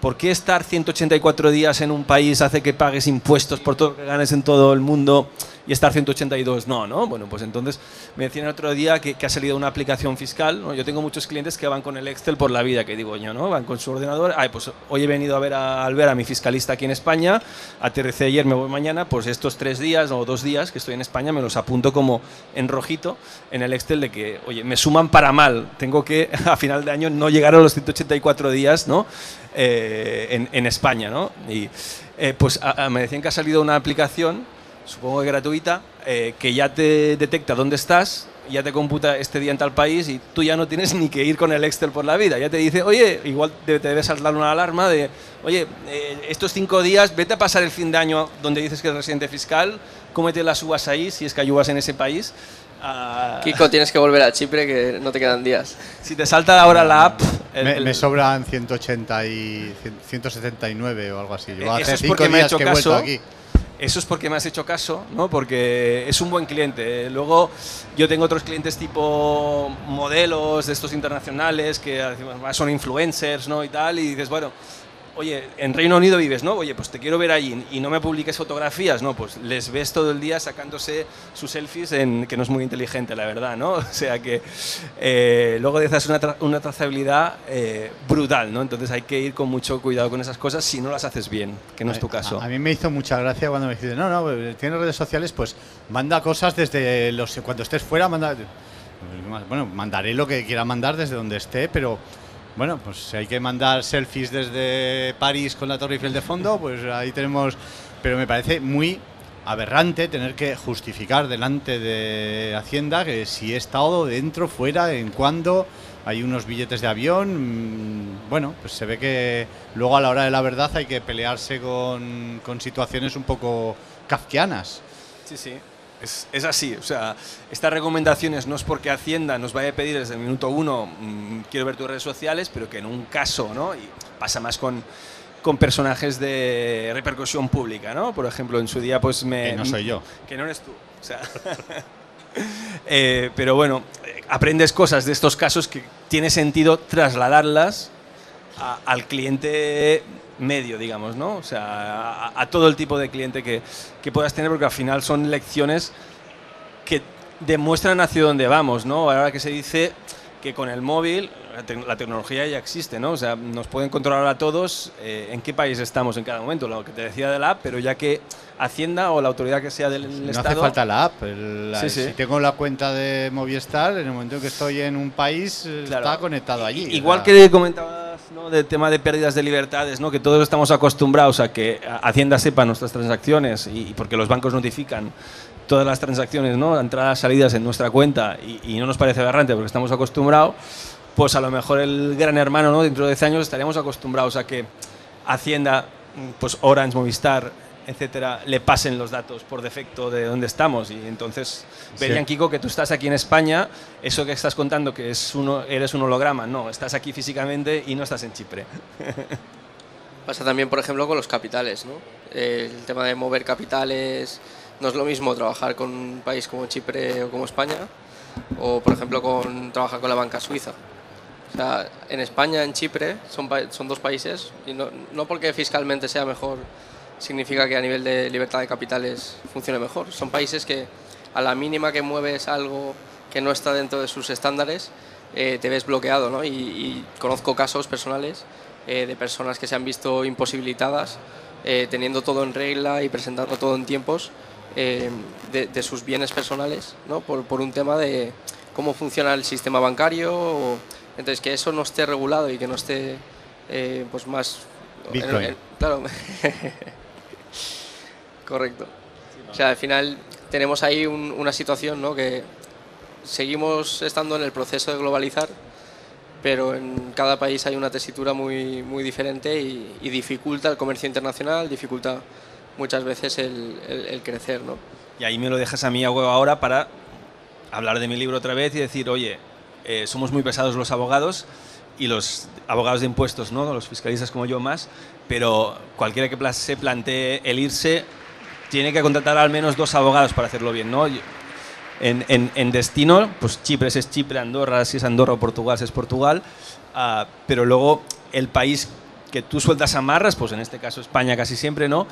¿Por qué estar 184 días en un país hace que pagues impuestos por todo lo que ganes en todo el mundo y estar 182 no, ¿no? Bueno, pues entonces me decían el otro día que, ha salido una aplicación fiscal. Yo tengo muchos clientes que van con el Excel por la vida, que digo yo, ¿no? Van con su ordenador, ay, pues hoy he venido a ver a, ver a mi fiscalista aquí en España, aterricé ayer, me voy mañana, pues estos tres días o dos días que estoy en España me los apunto como en rojito en el Excel de que, oye, me suman para mal, tengo que [LAUGHS] a final de año no llegar a los 184 días, ¿no? Eh, en, en, España, ¿no? Y eh, pues a, a, me decían que ha salido una aplicación, supongo que gratuita, eh, que ya te detecta dónde estás, ya te computa este día en tal país y tú ya no tienes ni que ir con el Excel por la vida. Ya te dice, oye, igual te, te debe saltar una alarma de, oye, eh, estos cinco días vete a pasar el fin de año donde dices que es residente fiscal, cómete las uvas ahí, si es que hay uvas en ese país. Uh, Kiko, tienes que volver a Chipre que no te quedan días. Si te salta ahora la app... El, me, el... me, sobran 180 y 179 o algo así. Yo Eso hace es cinco días me ha hecho que he vuelto aquí. Eso es porque me has hecho caso, ¿no? Porque es un buen cliente. Luego yo tengo otros clientes tipo modelos de estos internacionales que son influencers, ¿no? Y tal, y dices, bueno, oye, en Reino Unido vives, ¿no? Oye, pues te quiero ver allí y no me publiques fotografías, ¿no? Pues les ves todo el día sacándose sus selfies, en, que no es muy inteligente, la verdad, ¿no? [LAUGHS] O sea que eh, luego hacer una, una trazabilidad eh, brutal, ¿no? Entonces hay que ir con mucho cuidado con esas cosas si no las haces bien, que no es tu caso. A, mí me hizo mucha gracia cuando me dijiste, no, no, pues, tienes redes sociales, pues manda cosas desde los... Cuando estés fuera, manda... Bueno, mandaré lo que quiera mandar desde donde esté, pero bueno, pues si hay que mandar selfies desde París con la Torre Eiffel de fondo, pues ahí tenemos. Pero me parece muy aberrante tener que justificar delante de Hacienda que si he estado dentro, fuera, en cuándo, hay unos billetes de avión. Mm, bueno, pues se ve que luego a la hora de la verdad hay que pelearse con, con situaciones un poco kafkianas. Sí, sí. Es, así, o sea, estas recomendaciones no es porque Hacienda nos vaya a pedir desde el minuto uno, mm, quiero ver tus redes sociales, pero que en un caso, ¿no? Y pasa más con, con personajes de repercusión pública, ¿no? Por ejemplo, en su día, pues me... Que no soy yo. Que no eres tú, o sea... [LAUGHS] Eh, pero bueno, aprendes cosas de estos casos que tiene sentido trasladarlas al cliente medio, digamos, ¿no? O sea, a, todo el tipo de cliente que, que, puedas tener, porque al final son lecciones que demuestran hacia dónde vamos, ¿no? Ahora que se dice que con el móvil la, tecnología ya existe, ¿no? O sea, nos pueden controlar a todos eh, en qué país estamos en cada momento, lo que te decía de la app, pero ya que Hacienda o la autoridad que sea del Estado... No hace falta la app. Si tengo la cuenta de Movistar, en el momento en que estoy en un país, está conectado allí. Igual que comentabas ¿no? del tema de pérdidas de libertades, ¿no? que todos estamos acostumbrados a que Hacienda sepa nuestras transacciones y, porque los bancos notifican todas las transacciones, ¿no? entradas, salidas en nuestra cuenta y, y no nos parece aberrante porque estamos acostumbrados pues a lo mejor el gran hermano, ¿no? Dentro de 10 años estaremos acostumbrados a que Hacienda, pues Orange, Movistar, etcétera, le pasen los datos por defecto de dónde estamos. Y entonces verían, Kiko, que tú estás aquí en España, eso que estás contando que es uno, eres un holograma, no, estás aquí físicamente y no estás en Chipre. [LAUGHS] Pasa también, por ejemplo, con los capitales, ¿no? El tema de mover capitales no es lo mismo trabajar con un país como Chipre o como España, o por ejemplo con trabajar con la banca suiza. O sea, en España, en Chipre, son, son dos países, y no, no porque fiscalmente sea mejor significa que a nivel de libertad de capitales funcione mejor. Son países que a la mínima que mueves algo que no está dentro de sus estándares, eh, te ves bloqueado. ¿no? Y, conozco casos personales eh, de personas que se han visto imposibilitadas eh, teniendo todo en regla y presentando todo en tiempos de, de, sus bienes personales ¿no? por, por, un tema de cómo funciona el sistema bancario. O, entonces, que eso no esté regulado y que no esté eh, pues más... Bitcoin. claro. [LAUGHS] Correcto. O sea, al final tenemos ahí una situación ¿no? que seguimos estando en el proceso de globalizar, pero en cada país hay una tesitura muy, muy diferente y, dificulta el comercio internacional, dificulta muchas veces el, el, crecer. ¿no? Y ahí me lo dejas a mí a huevo ahora para hablar de mi libro otra vez y decir, oye, eh, somos muy pesados los abogados y los abogados de impuestos, ¿no? los fiscalistas como yo más, pero cualquiera que se plantee el irse tiene que contratar al menos dos abogados para hacerlo bien. ¿no? En, en, destino, pues Chipre es Chipre, Andorra si es Andorra o Portugal si es Portugal, ah, pero luego el país que tú sueltas amarras, pues en este caso España casi siempre, ¿no?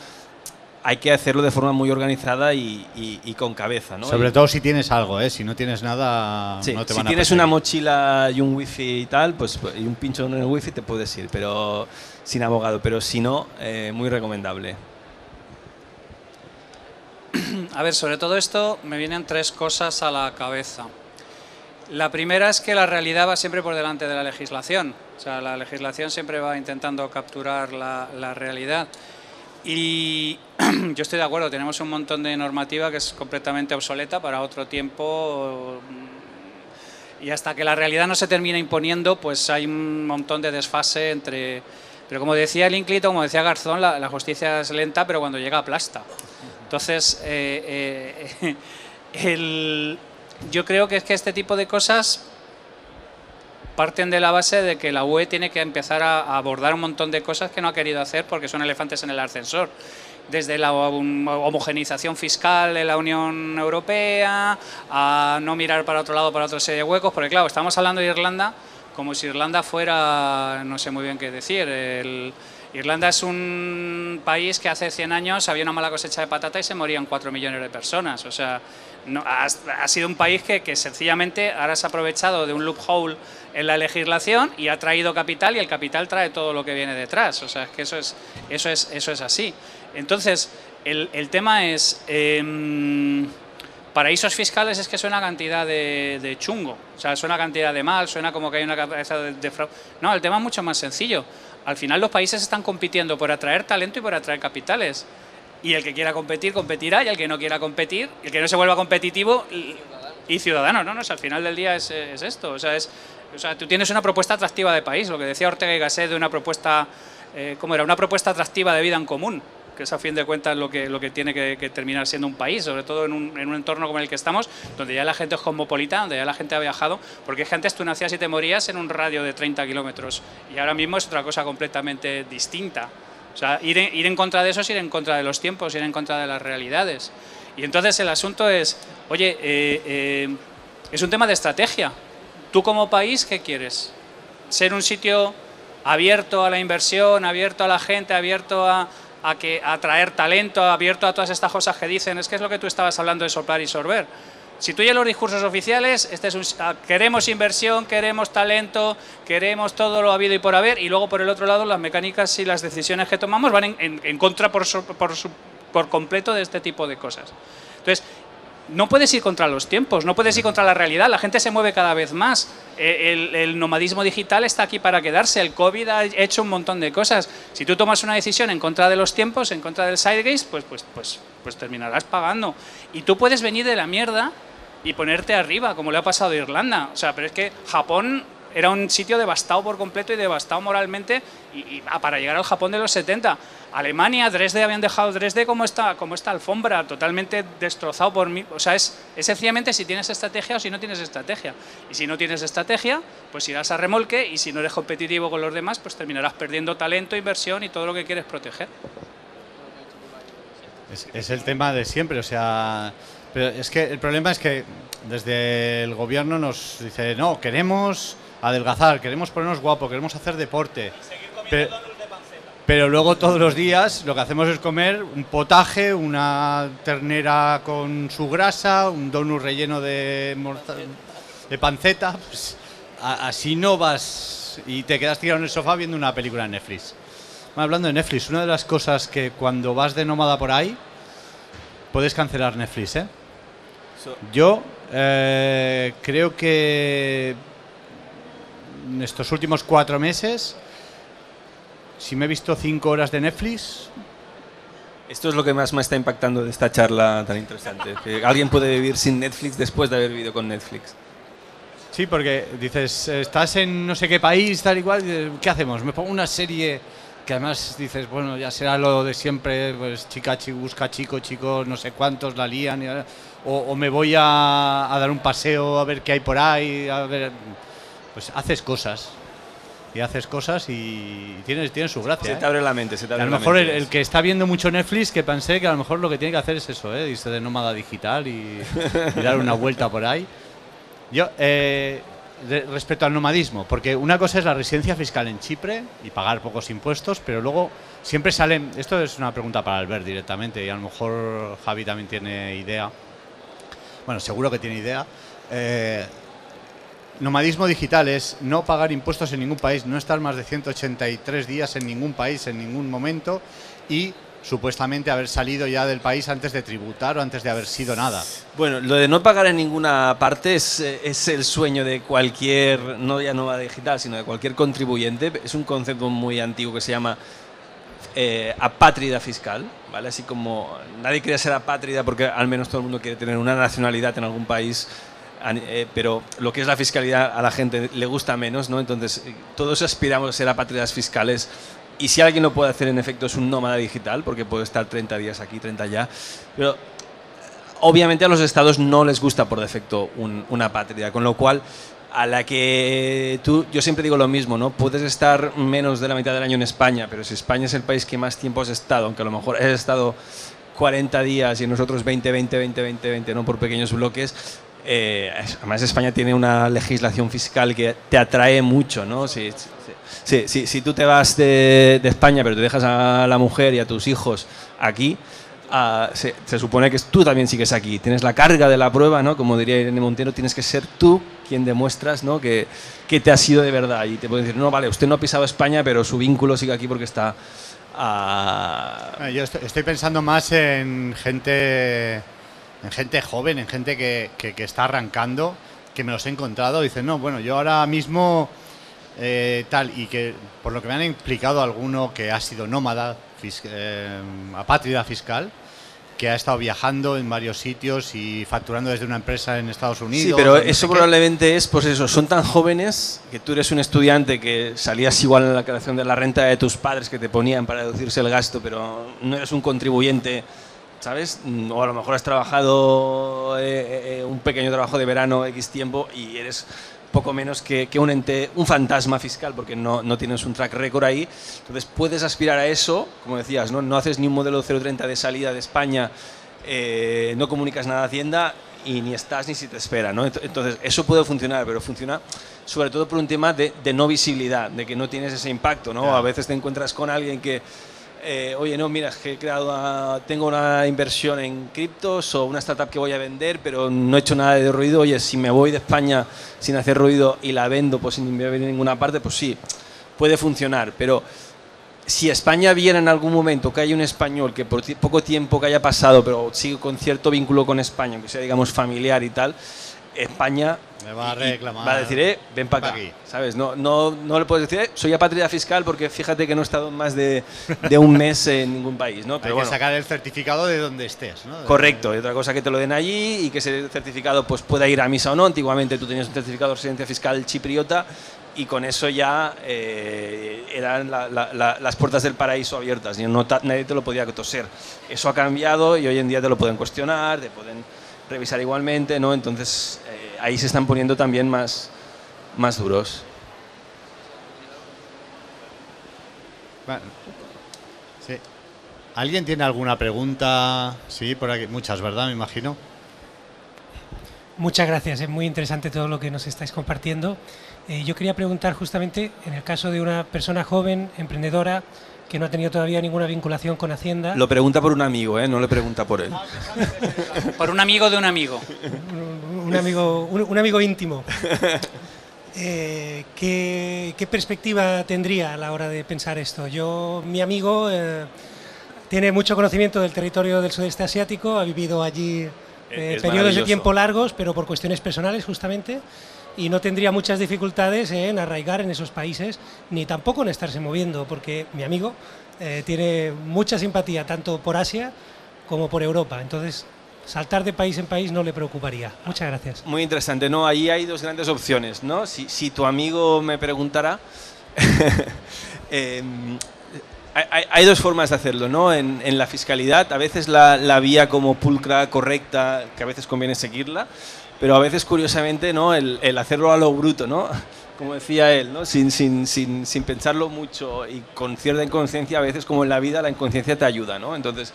Hay que hacerlo de forma muy organizada y, con cabeza. ¿no? Sobre todo si tienes algo, ¿eh? si no tienes nada, no te si tienes una mochila y un wifi y tal, pues y un pincho en el wifi te puedes ir, pero sin abogado. Pero si no, eh, muy recomendable. [CLEARS THROAT] A ver, sobre todo esto me vienen tres cosas a la cabeza. La primera es que la realidad va siempre por delante de la legislación. O sea, la legislación siempre va intentando capturar la, la realidad. Y [CLEARS THROAT] yo estoy de acuerdo, tenemos un montón de normativa que es completamente obsoleta para otro tiempo y hasta que la realidad no se termina imponiendo, pues hay un montón de desfase entre... Pero como decía el Inclito, como decía Garzón, la, justicia es lenta, pero cuando llega aplasta. Entonces, eh, eh, [LAUGHS] el, yo creo que es que este tipo de cosas parten de la base de que la UE tiene que empezar a abordar un montón de cosas que no ha querido hacer porque son elefantes en el ascensor. desde la homogenización fiscal en la Unión Europea, a no mirar para otro lado para otra serie de huecos, porque claro, estamos hablando de Irlanda como si Irlanda fuera, no sé muy bien qué decir, Irlanda es un país que hace 100 años había una mala cosecha de patata y se morían 4 millones de personas. O sea, no, ha, sido un país que, que, sencillamente ahora se ha aprovechado de un loophole en la legislación y ha traído capital y el capital trae todo lo que viene detrás. O sea, es que eso es, eso es, eso es así. Entonces, el, el tema es... Eh, paraísos fiscales es que suena cantidad de, chungo, o sea, suena cantidad de mal, suena como que hay una cabeza de, fraude. No, el tema es mucho más sencillo. Al final los países están compitiendo por atraer talento y por atraer capitales. Y el que quiera competir, competirá, y el que no quiera competir, el que no se vuelva competitivo y ciudadano, ¿no? no al final del día es, esto. O sea, es, o sea, tú tienes una propuesta atractiva de país, lo que decía Ortega y Gasset de una propuesta, eh, ¿cómo era? Una propuesta atractiva de vida en común que es a fin de cuentas lo que, lo que tiene que, terminar siendo un país, sobre todo en un, en un, entorno como el que estamos, donde ya la gente es cosmopolita, donde ya la gente ha viajado, porque es que antes tú nacías y te morías en un radio de 30 kilómetros y ahora mismo es otra cosa completamente distinta. O sea, ir en, ir en contra de eso es ir en contra de los tiempos, ir en contra de las realidades. Y entonces el asunto es, oye, eh, eh, es un tema de estrategia. Tú como país, ¿qué quieres? ¿Ser un sitio abierto a la inversión, abierto a la gente, abierto a, que atraer talento, abierto a todas estas cosas que dicen, es que es lo que tú estabas hablando de soplar y sorber. Si tú ya los discursos oficiales, este es ah, queremos inversión, queremos talento, queremos todo lo habido y por haber, y luego por el otro lado las mecánicas y las decisiones que tomamos van en, contra por, por completo de este tipo de cosas. Entonces, no puedes ir contra los tiempos, no puedes ir contra la realidad, la gente se mueve cada vez más, eh, el, nomadismo digital está aquí para quedarse, el COVID ha hecho un montón de cosas. Si tú tomas una decisión en contra de los tiempos, en contra del sidegaze, pues, pues, pues, pues terminarás pagando. Y tú puedes venir de la mierda y ponerte arriba, como le ha pasado a Irlanda. O sea, pero es que Japón era un sitio devastado por completo y devastado moralmente y, ah, para llegar al Japón de los 70. Alemania, Dresde, habían dejado Dresde como esta, como esta alfombra, totalmente destrozado por mí. O sea, es, es, sencillamente si tienes estrategia o si no tienes estrategia. Y si no tienes estrategia, pues irás a remolque y si no eres competitivo con los demás, pues terminarás perdiendo talento, inversión y todo lo que quieres proteger. Es, es el tema de siempre, o sea, pero es que el problema es que desde el gobierno nos dice, no, queremos adelgazar, queremos ponernos guapos, queremos hacer deporte. Pero, pero, luego todos los días lo que hacemos es comer un potaje, una ternera con su grasa, un donut relleno de, de panceta. Pues, así no vas y te quedas tirado en el sofá viendo una película en Netflix. Hablando de Netflix, una de las cosas que cuando vas de nómada por ahí, puedes cancelar Netflix, ¿eh? Yo eh, creo que en estos últimos cuatro meses, si me he visto cinco horas de Netflix. Esto es lo que más me está impactando de esta charla tan interesante. Que alguien puede vivir sin Netflix después de haber vivido con Netflix. Sí, porque dices, estás en no sé qué país, tal y cual, ¿qué hacemos? Me pongo una serie que además dices, bueno, ya será lo de siempre, pues chica, chico, busca chico, chico, no sé cuántos la lían, o, me voy a, a, dar un paseo a ver qué hay por ahí, a ver pues haces cosas. Y haces cosas y tienes, tienes su gracia. Se te ¿eh? abre la mente, se te abre A lo mejor el, que está viendo mucho Netflix, que pensé que a lo mejor lo que tiene que hacer es eso, ¿eh? irse de nómada digital y, dar una vuelta por ahí. Yo, eh, respecto al nomadismo, porque una cosa es la residencia fiscal en Chipre y pagar pocos impuestos, pero luego siempre salen, esto es una pregunta para Albert directamente y a lo mejor Javi también tiene idea, bueno, seguro que tiene idea, eh, Nomadismo digital es no pagar impuestos en ningún país, no estar más de 183 días en ningún país en ningún momento y supuestamente haber salido ya del país antes de tributar o antes de haber sido nada. Bueno, lo de no pagar en ninguna parte es, es el sueño de cualquier, no ya nómada digital, sino de cualquier contribuyente. Es un concepto muy antiguo que se llama eh, apátrida fiscal, ¿vale? Así como nadie quiere ser apátrida porque al menos todo el mundo quiere tener una nacionalidad en algún país pero lo que es la fiscalidad a la gente le gusta menos, ¿no? Entonces, eh, todos aspiramos a ser apátridas fiscales y si alguien lo puede hacer en efecto es un nómada digital, porque puede estar 30 días aquí, 30 allá, pero obviamente a los estados no les gusta por defecto una patria, con lo cual a la que tú, yo siempre digo lo mismo, ¿no? Puedes estar menos de la mitad del año en España, pero si España es el país que más tiempo has estado, aunque a lo mejor has estado 40 días y nosotros 20, 20, 20, 20, 20, ¿no? Por pequeños bloques, eh, además España tiene una legislación fiscal que te atrae mucho, ¿no? Si, tú te vas de, España pero te dejas a la mujer y a tus hijos aquí, se, se, supone que tú también sigues aquí. Tienes la carga de la prueba, ¿no? Como diría Irene Montero, tienes que ser tú quien demuestras ¿no? que, te ha sido de verdad. Y te pueden decir, no, vale, usted no ha pisado España, pero su vínculo sigue aquí porque está... Uh... Yo estoy, estoy, pensando más en gente, en gente joven, en gente que, que, que está arrancando, que me los he encontrado. Dicen, no, bueno, yo ahora mismo... Eh, tal, y que por lo que me han explicado alguno que ha sido nómada, eh, apátrida fiscal, que ha estado viajando en varios sitios y facturando desde una empresa en Estados Unidos. Sí, pero eso probablemente es, pues eso, son tan jóvenes que tú eres un estudiante que salías igual en la creación de la renta de tus padres que te ponían para reducirse el gasto, pero no eres un contribuyente, ¿sabes? O a lo mejor has trabajado eh, eh, un pequeño trabajo de verano X tiempo y eres poco menos que, que, un ente, un fantasma fiscal, porque no, no, tienes un track record ahí. Entonces puedes aspirar a eso, como decías, no, no haces ni un modelo 030 de salida de España, eh, no comunicas nada a Hacienda y ni estás ni si te espera. ¿no? Entonces eso puede funcionar, pero funciona sobre todo por un tema de, de no visibilidad, de que no tienes ese impacto. ¿no? A veces te encuentras con alguien que eh, oye, no, mira, es que he creado tengo una inversión en criptos o una startup que voy a vender, pero no he hecho nada de ruido. Oye, si me voy de España sin hacer ruido y la vendo pues sin venir en ninguna parte, pues sí, puede funcionar. Pero si España viera en algún momento que hay un español que por poco tiempo que haya pasado, pero sigue con cierto vínculo con España, que sea, digamos, familiar y tal, España me va a reclamar. Va a decir, eh, ven para acá. Aquí. ¿Sabes? No, no, no le puedes decir, eh, soy apátrida fiscal porque fíjate que no he estado más de, de un mes en ningún país. ¿no? Pero Hay bueno. que sacar el certificado de donde estés. ¿no? Correcto. Y otra cosa que te lo den allí y que ese certificado pues, pueda ir a misa o no. Antiguamente tú tenías un certificado de residencia fiscal chipriota y con eso ya eh, eran la, la, la, las puertas del paraíso abiertas. Y no nadie te lo podía toser. Eso ha cambiado y hoy en día te lo pueden cuestionar, te pueden revisar igualmente, ¿no? Entonces ahí se están poniendo también más, más duros. Sí. ¿Alguien tiene alguna pregunta? Sí, por aquí. Muchas, ¿verdad? Me imagino. Muchas gracias, es muy interesante todo lo que nos estáis compartiendo. Eh, yo quería preguntar justamente, en el caso de una persona joven, emprendedora, que no ha tenido todavía ninguna vinculación con Hacienda. Lo pregunta por un amigo, ¿eh? no le pregunta por él. por un amigo de un amigo. Un, un amigo, un, un, amigo íntimo. [LAUGHS] Eh, ¿qué, ¿qué, perspectiva tendría a la hora de pensar esto? Yo, mi amigo, eh, tiene mucho conocimiento del territorio del sudeste asiático, ha vivido allí eh, periodos de tiempo largos, pero por cuestiones personales justamente y no tendría muchas dificultades en arraigar en esos países, ni tampoco en estarse moviendo, porque mi amigo eh, tiene mucha simpatía tanto por Asia como por Europa. Entonces, saltar de país en país no le preocuparía. Muchas gracias. Muy interesante, ¿no? Ahí hay dos grandes opciones, ¿no? Si, tu amigo me preguntara... [LAUGHS] eh, hay, dos formas de hacerlo, ¿no? En, en la fiscalidad, a veces la, la, vía como pulcra, correcta, que a veces conviene seguirla, pero a veces curiosamente no el, el, hacerlo a lo bruto no [LAUGHS] como decía él no sin, sin, sin, sin pensarlo mucho y con cierta inconsciencia a veces como en la vida la inconsciencia te ayuda no entonces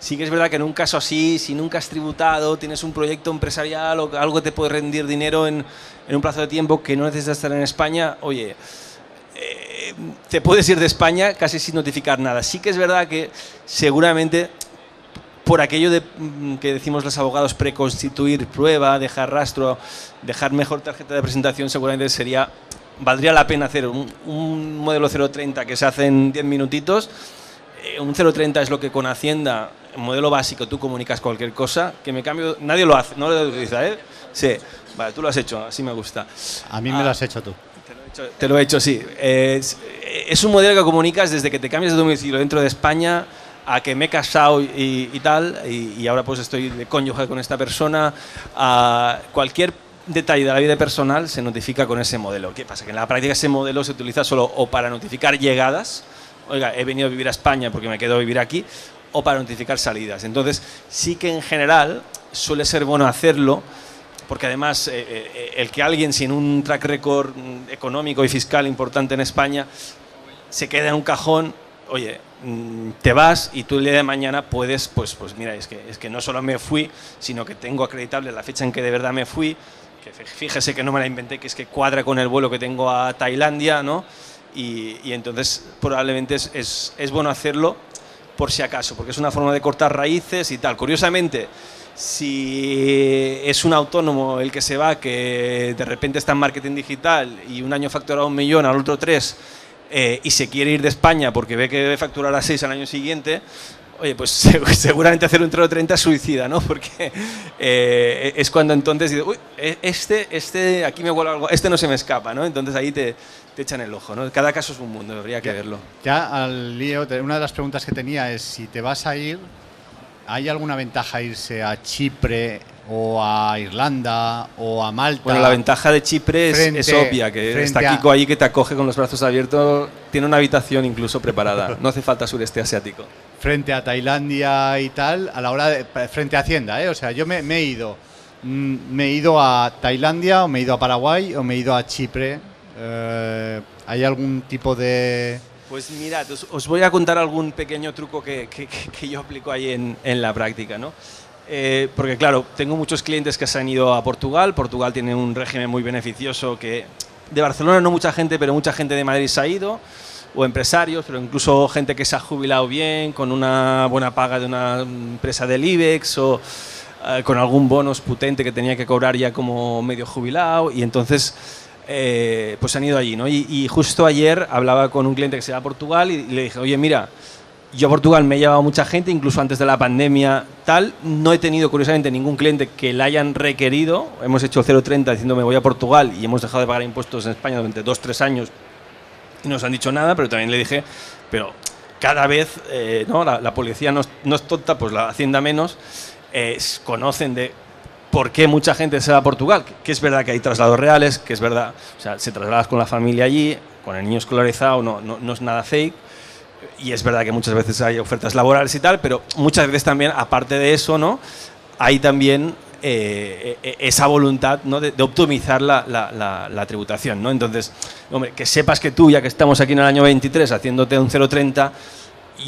sí que es verdad que en un caso así si nunca has tributado tienes un proyecto empresarial o algo que te puede rendir dinero en, en un plazo de tiempo que no necesitas estar en España oye eh, te puedes ir de España casi sin notificar nada. Sí que es verdad que seguramente por aquello de que decimos los abogados preconstituir prueba, dejar rastro, dejar mejor tarjeta de presentación, seguramente sería valdría la pena hacer un, un modelo 030 que se hace en 10 minutitos. Eh, un 030 es lo que con Hacienda, en modelo básico, tú comunicas cualquier cosa, que me cambio, nadie lo hace, no lo utiliza, ¿eh? Sí, vale, tú lo has hecho, así me gusta. A mí me ah, lo has hecho tú. Te lo he hecho, te lo he hecho sí. Es, es un modelo que comunicas desde que te cambias de domicilio dentro de España a que me he casado y, tal, y, ahora pues estoy de cónyuge con esta persona, a cualquier detalle de la vida personal se notifica con ese modelo. ¿Qué pasa? Que en la práctica ese modelo se utiliza solo o para notificar llegadas, oiga, he venido a vivir a España porque me quedo a vivir aquí, o para notificar salidas. Entonces, sí que en general suele ser bueno hacerlo, porque además eh, eh, el que alguien sin un track record mm, económico y fiscal importante en España se quede en un cajón, oye, te vas y tú el día de mañana puedes, pues, pues mira, es que, es que no solo me fui, sino que tengo acreditable la fecha en que de verdad me fui, que fíjese que no me la inventé, que es que cuadra con el vuelo que tengo a Tailandia, ¿no? Y, y entonces probablemente es, es, es bueno hacerlo por si acaso, porque es una forma de cortar raíces y tal. Curiosamente, si es un autónomo el que se va, que de repente está en marketing digital y un año factura un millón, al otro tres, eh, y se quiere ir de España porque ve que debe facturar a seis al año siguiente, oye, pues [LAUGHS] seguramente hacer un 30 es suicida, ¿no? Porque eh, es cuando entonces dices, uy, e-, este, este, aquí me vuelvo algo, este no se me escapa, ¿no? Entonces ahí te, te echan el ojo, ¿no? Cada caso es un mundo, habría que verlo. Ya al lío, una de las preguntas que tenía es si te vas a ir, ¿hay alguna ventaja irse a Chipre o a Irlanda o a Malta? Bueno, la ventaja de Chipre es, es obvia, que está Kiko ahí que te acoge con los brazos abiertos, tiene una habitación incluso preparada, no hace falta sureste asiático. Frente a Tailandia y tal, a la hora de, frente a Hacienda, ¿eh? O sea, yo me, me he ido, mm, me he ido a Tailandia o me he ido a Paraguay o me he ido a Chipre. Eh, ¿Hay algún tipo de...? Pues mirad, os, os, voy a contar algún pequeño truco que, que, que yo aplico ahí en, en la práctica, ¿no? Eh, porque claro, tengo muchos clientes que se han ido a Portugal. Portugal tiene un régimen muy beneficioso que de Barcelona no mucha gente, pero mucha gente de Madrid se ha ido, o empresarios, pero incluso gente que se ha jubilado bien, con una buena paga de una empresa del IBEX o eh, con algún bonus potente que tenía que cobrar ya como medio jubilado. Y entonces eh, pues han ido allí. ¿no? Y, y, justo ayer hablaba con un cliente que se va a Portugal y, y le dije, oye, mira, yo a Portugal me he llevado mucha gente, incluso antes de la pandemia tal. No he tenido, curiosamente, ningún cliente que la hayan requerido. Hemos hecho 0,30 diciendo me voy a Portugal y hemos dejado de pagar impuestos en España durante 2-3 años y no nos han dicho nada, pero también le dije, pero cada vez eh, ¿no? La, la, policía no es, no es, tonta, pues la hacienda menos, eh, conocen de por qué mucha gente se va a Portugal, que es verdad que hay traslados reales, que es verdad, o sea, se trasladas con la familia allí, con el niño escolarizado, no, no, no es nada fake y es verdad que muchas veces hay ofertas laborales y tal, pero muchas veces también, aparte de eso, ¿no? hay también eh, esa voluntad ¿no? de, de, optimizar la, la, la, la, tributación. ¿no? Entonces, hombre, que sepas que tú, ya que estamos aquí en el año 23 haciéndote un 0,30,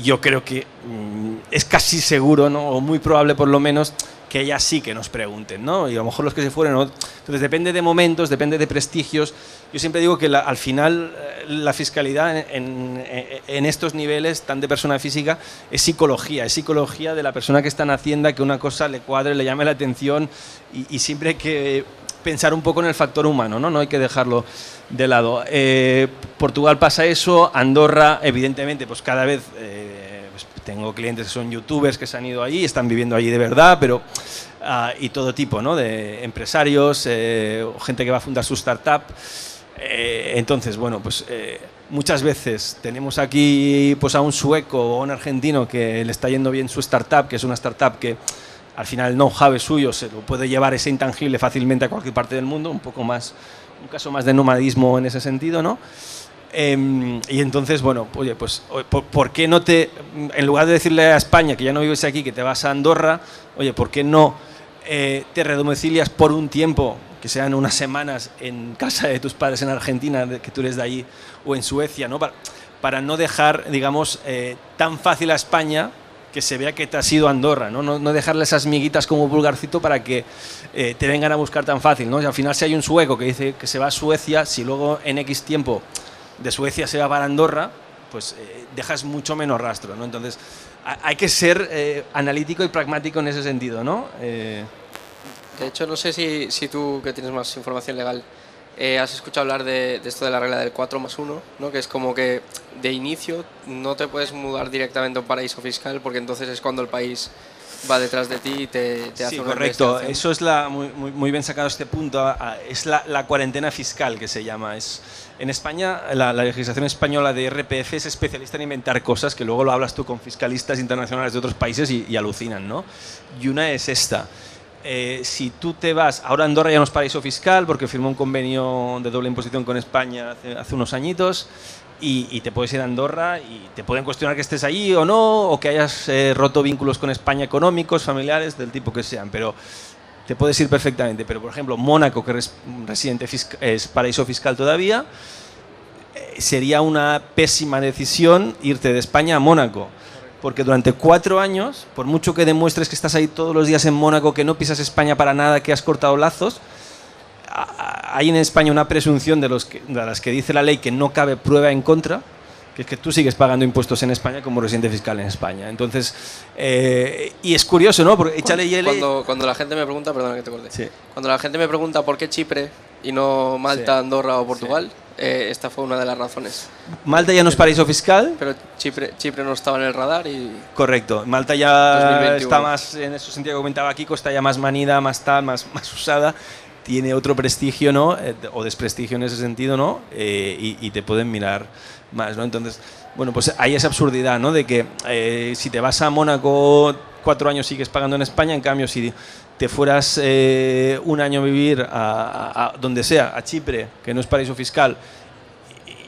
yo creo que mmm, es casi seguro, ¿no? o muy probable por lo menos, que ellas sí que nos pregunten, ¿no? Y a lo mejor los que se fueron, ¿no? Entonces depende de momentos, depende de prestigios. Yo siempre digo que la, al final eh, la fiscalidad en, en, estos niveles, tan de persona física, es psicología, es psicología de la persona que está en Hacienda, que una cosa le cuadre, le llame la atención y, siempre hay que pensar un poco en el factor humano, ¿no? No hay que dejarlo de lado. Eh, Portugal pasa eso, Andorra, evidentemente, pues cada vez... Eh, tengo clientes que son youtubers que se han ido allí, están viviendo allí de verdad, pero uh, y todo tipo, ¿no? De empresarios, eh, gente que va a fundar su startup. Eh, entonces, bueno, pues eh, muchas veces tenemos aquí pues a un sueco o a un argentino que le está yendo bien su startup, que es una startup que al final el know-how suyo, se lo puede llevar ese intangible fácilmente a cualquier parte del mundo, un poco más, un caso más de nomadismo en ese sentido, ¿no? Eh, y entonces, bueno, oye, pues, ¿por, ¿por, qué no te, en lugar de decirle a España que ya no vives aquí, que te vas a Andorra, oye, ¿por qué no eh, te redomicilias por un tiempo, que sean unas semanas, en casa de tus padres en Argentina, que tú eres de allí, o en Suecia, ¿no? Para, para no dejar, digamos, eh, tan fácil a España que se vea que te has ido a Andorra, ¿no? No, no dejarle esas miguitas como pulgarcito para que eh, te vengan a buscar tan fácil, ¿no? Y al final si hay un sueco que dice que se va a Suecia, si luego en X tiempo de Suecia se va para Andorra, pues eh, dejas mucho menos rastro, ¿no? Entonces, hay que ser analítico y pragmático en ese sentido, ¿no? De hecho, no sé si, si, tú, que tienes más información legal, eh, has escuchado hablar de, de, esto de la regla del 4 más 1, ¿no? que es como que de inicio no te puedes mudar directamente a un paraíso fiscal porque entonces es cuando el país va detrás de ti y te, te hace sí, una correcto. Eso es la, muy, muy, muy, bien sacado este punto. Es la, la, cuarentena fiscal que se llama. Es, en España, la, la, legislación española de RPF es especialista en inventar cosas que luego lo hablas tú con fiscalistas internacionales de otros países y, y alucinan, ¿no? Y una es esta. Eh, si tú te vas, ahora Andorra ya no es paraíso fiscal porque firmó un convenio de doble imposición con España hace, hace unos añitos y, y, te puedes ir a Andorra y te pueden cuestionar que estés allí o no, o que hayas eh, roto vínculos con España económicos, familiares, del tipo que sean, pero te puedes ir perfectamente. Pero, por ejemplo, Mónaco, que es residente es paraíso fiscal todavía, eh, sería una pésima decisión irte de España a Mónaco. Porque durante cuatro años, por mucho que demuestres que estás ahí todos los días en Mónaco, que no pisas España para nada, que has cortado lazos, hay en España una presunción de, los que, de las que dice la ley que no cabe prueba en contra, que es que tú sigues pagando impuestos en España como residente fiscal en España. Entonces, eh, y es curioso, ¿no? Porque échale y cuando, cuando la gente me pregunta, perdona que te corte, sí. cuando la gente me pregunta por qué Chipre y no Malta, Andorra o Portugal, eh, esta fue una de las razones. Malta ya no es paraíso fiscal. Pero Chipre, Chipre no estaba en el radar y... Correcto, Malta ya está más, en ese sentido que comentaba Kiko, está ya más manida, más tal, más, [LAUGHS] más usada tiene otro prestigio, ¿no? Eh, o desprestigio en ese sentido, ¿no? Eh, y, te pueden mirar más, ¿no? Entonces, bueno, pues hay esa absurdidad, ¿no? De que eh, si te vas a Mónaco cuatro años sigues pagando en España, en cambio si te fueras un año a vivir a, donde sea, a Chipre, que no es paraíso fiscal,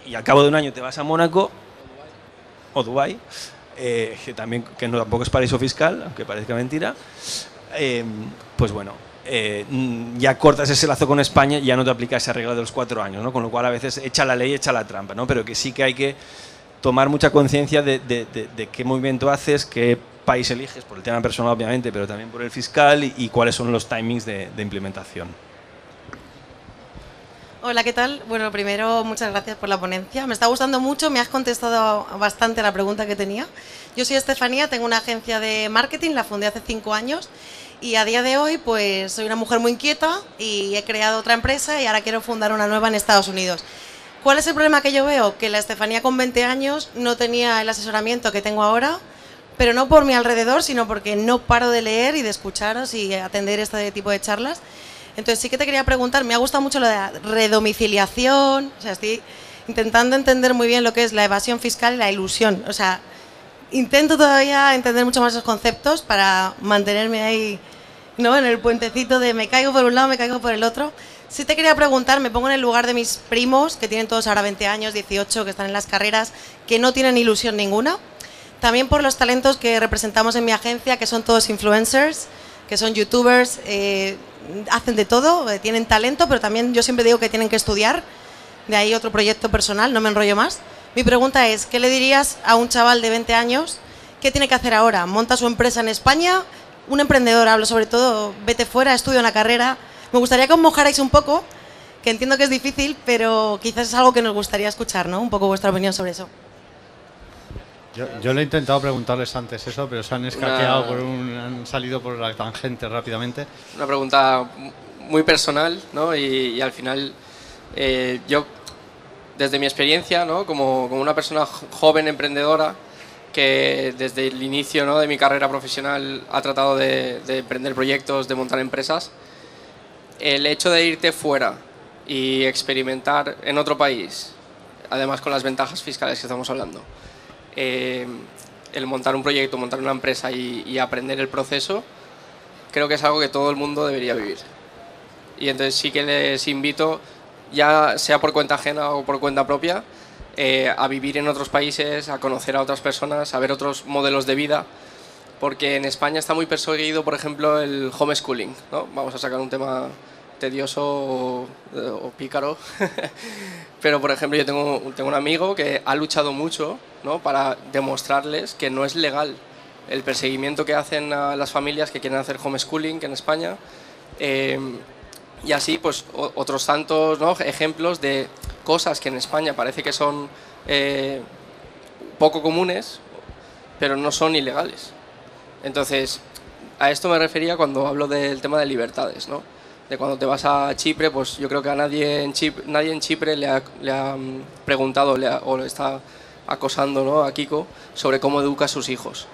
y, al cabo de un año te vas a Mónaco o Dubái, que también que no, tampoco es paraíso fiscal, aunque parezca mentira, pues bueno, eh, ya cortas ese lazo con España y ya no te aplica esa regla de los cuatro años, ¿no? Con lo cual a veces echa la ley, echa la trampa, ¿no? Pero que sí que hay que tomar mucha conciencia de, qué movimiento haces, qué país eliges, por el tema personal obviamente, pero también por el fiscal y, cuáles son los timings de, implementación. Hola, ¿qué tal? Bueno, primero, muchas gracias por la ponencia. Me está gustando mucho, me has contestado bastante la pregunta que tenía. Yo soy Estefanía, tengo una agencia de marketing, la fundé hace cinco años y a día de hoy, pues soy una mujer muy inquieta y he creado otra empresa y ahora quiero fundar una nueva en Estados Unidos. ¿Cuál es el problema que yo veo? Que la Estefanía con 20 años no tenía el asesoramiento que tengo ahora, pero no por mi alrededor, sino porque no paro de leer y de escucharos y atender este tipo de charlas. Entonces sí que te quería preguntar, me ha gustado mucho lo de la redomiciliación, o sea, estoy intentando entender muy bien lo que es la evasión fiscal y la ilusión. O sea, intento todavía entender mucho más esos conceptos para mantenerme ahí ¿no? En el puentecito de me caigo por un lado, me caigo por el otro. Sí te quería preguntar, me pongo en el lugar de mis primos, que tienen todos ahora 20 años, 18, que están en las carreras, que no tienen ilusión ninguna. También por los talentos que representamos en mi agencia, que son todos influencers, que son youtubers, eh, hacen de todo, eh, tienen talento, pero también yo siempre digo que tienen que estudiar. De ahí otro proyecto personal, no me enrollo más. Mi pregunta es, ¿qué le dirías a un chaval de 20 años? ¿Qué tiene que hacer ahora? ¿Monta su empresa en España? un emprendedor, hablo sobre todo, vete fuera, estudia una carrera. Me gustaría que os mojarais un poco, que entiendo que es difícil, pero quizás es algo que nos gustaría escuchar, ¿no? Un poco vuestra opinión sobre eso. Yo, le he intentado preguntarles antes eso, pero se han escaqueado, por un, han salido por la tangente rápidamente. Una pregunta muy personal, ¿no? Y, al final, eh, yo, desde mi experiencia, ¿no? Como, como una persona joven emprendedora, que desde el inicio de mi carrera profesional ha tratado de, emprender proyectos, de montar empresas. El hecho de irte fuera y experimentar en otro país, además con las ventajas fiscales que estamos hablando, eh, el montar un proyecto, montar una empresa y, aprender el proceso, creo que es algo que todo el mundo debería vivir. Y entonces sí que les invito, ya sea por cuenta ajena o por cuenta propia, eh, a vivir en otros países, a conocer a otras personas, a ver otros modelos de vida, porque en España está muy perseguido, por ejemplo, el homeschooling. ¿no? Vamos a sacar un tema tedioso o, pícaro, [LAUGHS] pero por ejemplo yo tengo, tengo un amigo que ha luchado mucho ¿no? para demostrarles que no es legal el perseguimiento que hacen a las familias que quieren hacer homeschooling en España. Eh, y así, pues otros tantos ¿no? ejemplos de cosas que en España parece que son eh, poco comunes, pero no son ilegales. Entonces, a esto me refería cuando hablo del tema de libertades, ¿no? De cuando te vas a Chipre, pues yo creo que a nadie en Chipre, nadie en Chipre le, ha, mm, preguntado o le está acosando ¿no? a Kiko sobre cómo educa a sus hijos.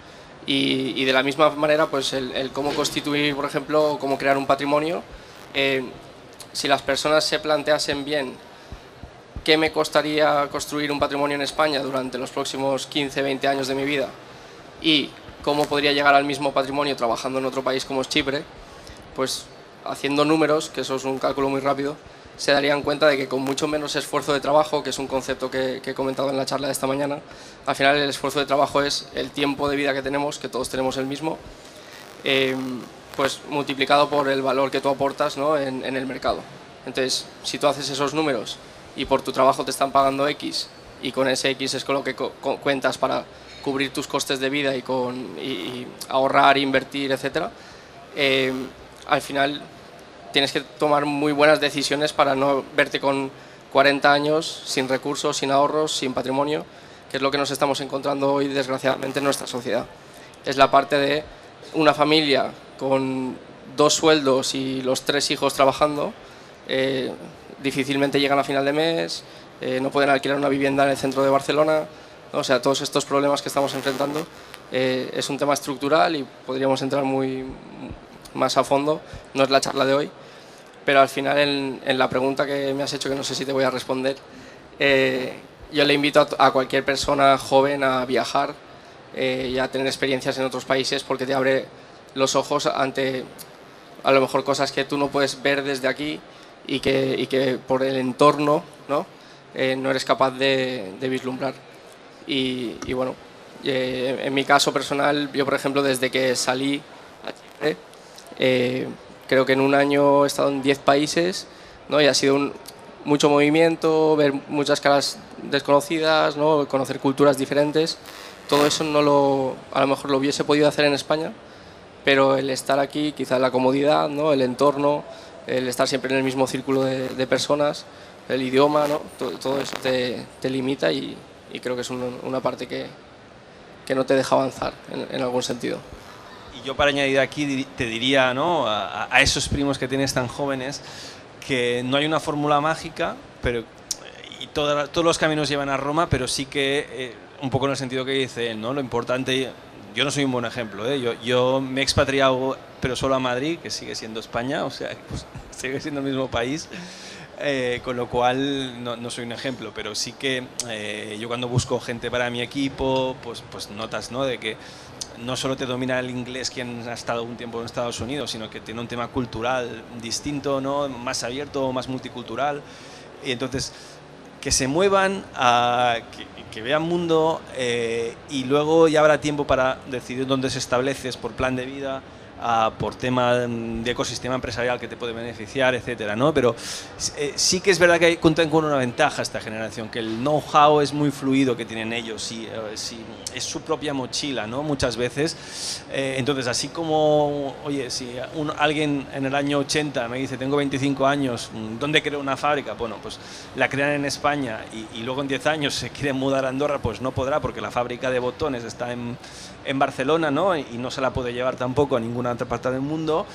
Y, de la misma manera, pues el, cómo constituir, por ejemplo, cómo crear un patrimonio, eh, si las personas se planteasen bien qué me costaría construir un patrimonio en España durante los próximos 15, 20 años de mi vida y cómo podría llegar al mismo patrimonio trabajando en otro país como es Chipre, pues haciendo números, que eso es un cálculo muy rápido, se darían cuenta de que con mucho menos esfuerzo de trabajo, que es un concepto que, he comentado en la charla de esta mañana, al final el esfuerzo de trabajo es el tiempo de vida que tenemos, que todos tenemos el mismo, eh, pues multiplicado por el valor que tú aportas ¿no? en, en el mercado. Entonces, si tú haces esos números y por tu trabajo te están pagando X y con ese X es con lo que co- cuentas para cubrir tus costes de vida y, con, y, y ahorrar, invertir, etc., eh, al final tienes que tomar muy buenas decisiones para no verte con 40 años sin recursos, sin ahorros, sin patrimonio, que es lo que nos estamos encontrando hoy desgraciadamente en nuestra sociedad. Es la parte de una familia con dos sueldos y los tres hijos trabajando, eh, difícilmente llegan a final de mes, eh, no pueden alquilar una vivienda en el centro de Barcelona, o sea, todos estos problemas que estamos enfrentando eh, es un tema estructural y podríamos entrar muy más a fondo, no es la charla de hoy, pero al final en, en la pregunta que me has hecho, que no sé si te voy a responder, eh, yo le invito a, a cualquier persona joven a viajar eh, y a tener experiencias en otros países porque te abre los ojos ante a lo mejor cosas que tú no puedes ver desde aquí y que, y que por el entorno ¿no? Eh, no eres capaz de, de vislumbrar. Y, y bueno, eh, en mi caso personal, yo por ejemplo desde que salí a Chipre, eh, creo que en un año he estado en 10 países y ha sido mucho movimiento, ver muchas caras desconocidas, ¿no? conocer culturas diferentes. Todo eso no lo, a lo mejor lo hubiese podido hacer en España, pero el estar aquí, quizá la comodidad, el entorno, el estar siempre en el mismo círculo de, de personas, el idioma, todo, eso te, limita y, creo que es un- una parte que, que no te deja avanzar en, en algún sentido. Yo para añadir aquí te diría ¿no? a, esos primos que tienes tan jóvenes que no hay una fórmula mágica, pero y todos los caminos llevan a Roma, pero sí que eh, un poco en el sentido que dice él, ¿no? Lo importante, yo no soy un buen ejemplo, ¿eh? yo, yo me he expatriado, pero solo a Madrid, que sigue siendo España, o sea, [LAUGHS] pues, sigue siendo el mismo país. Eh, con lo cual no, no soy un ejemplo, pero sí que eh, yo cuando busco gente para mi equipo, pues, pues notas ¿no? de que no solo te domina el inglés quien ha estado un tiempo en Estados Unidos, sino que tiene un tema cultural distinto, ¿no? más abierto, más multicultural. Y entonces, que se muevan, a, que, vean mundo eh, y luego ya habrá tiempo para decidir dónde se estableces por plan de vida, a, por tema de ecosistema empresarial que te puede beneficiar, etcétera, ¿no? Pero eh, sí que es verdad que cuentan con una ventaja esta generación, que el know-how es muy fluido que tienen ellos y, sí, es su propia mochila, ¿no? Muchas veces. Eh, entonces, así como, oye, si un- alguien en el año 80 me dice, tengo 25 años, ¿dónde creo una fábrica? Bueno, pues la crean en España y, y luego en 10 años se quiere mudar a Andorra, pues no podrá porque la fábrica de botones está en, en Barcelona, ¿no? Y, no se la puede llevar tampoco a ninguna otra parte del mundo.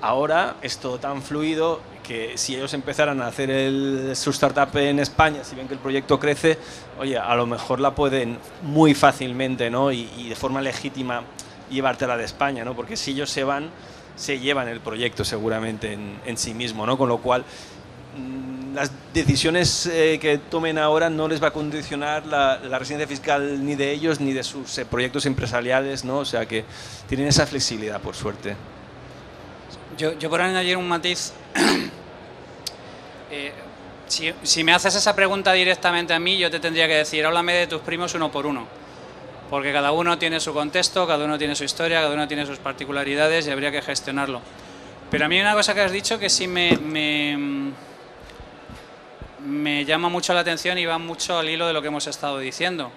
Ahora es todo tan fluido que si ellos empezaran a hacer el, su startup en España, si ven que el proyecto crece, oye, a lo mejor la pueden muy fácilmente, ¿no? Y, y de forma legítima llevártela de España, ¿no? Porque si ellos se van, se llevan el proyecto seguramente en, sí mismo, ¿no? Con lo cual, las decisiones eh, que tomen ahora no les va a condicionar la, la residencia fiscal ni de ellos ni de sus eh, proyectos empresariales, ¿no? O sea que tienen esa flexibilidad, por suerte. Yo, yo por añadir un matiz, [CLEARS THROAT] eh, si, si me haces esa pregunta directamente a mí, yo te tendría que decir, háblame de tus primos uno por uno. Porque cada uno tiene su contexto, cada uno tiene su historia, cada uno tiene sus particularidades y habría que gestionarlo. Pero a mí hay una cosa que has dicho que sí me, me, me llama mucho la atención y va mucho al hilo de lo que hemos estado diciendo.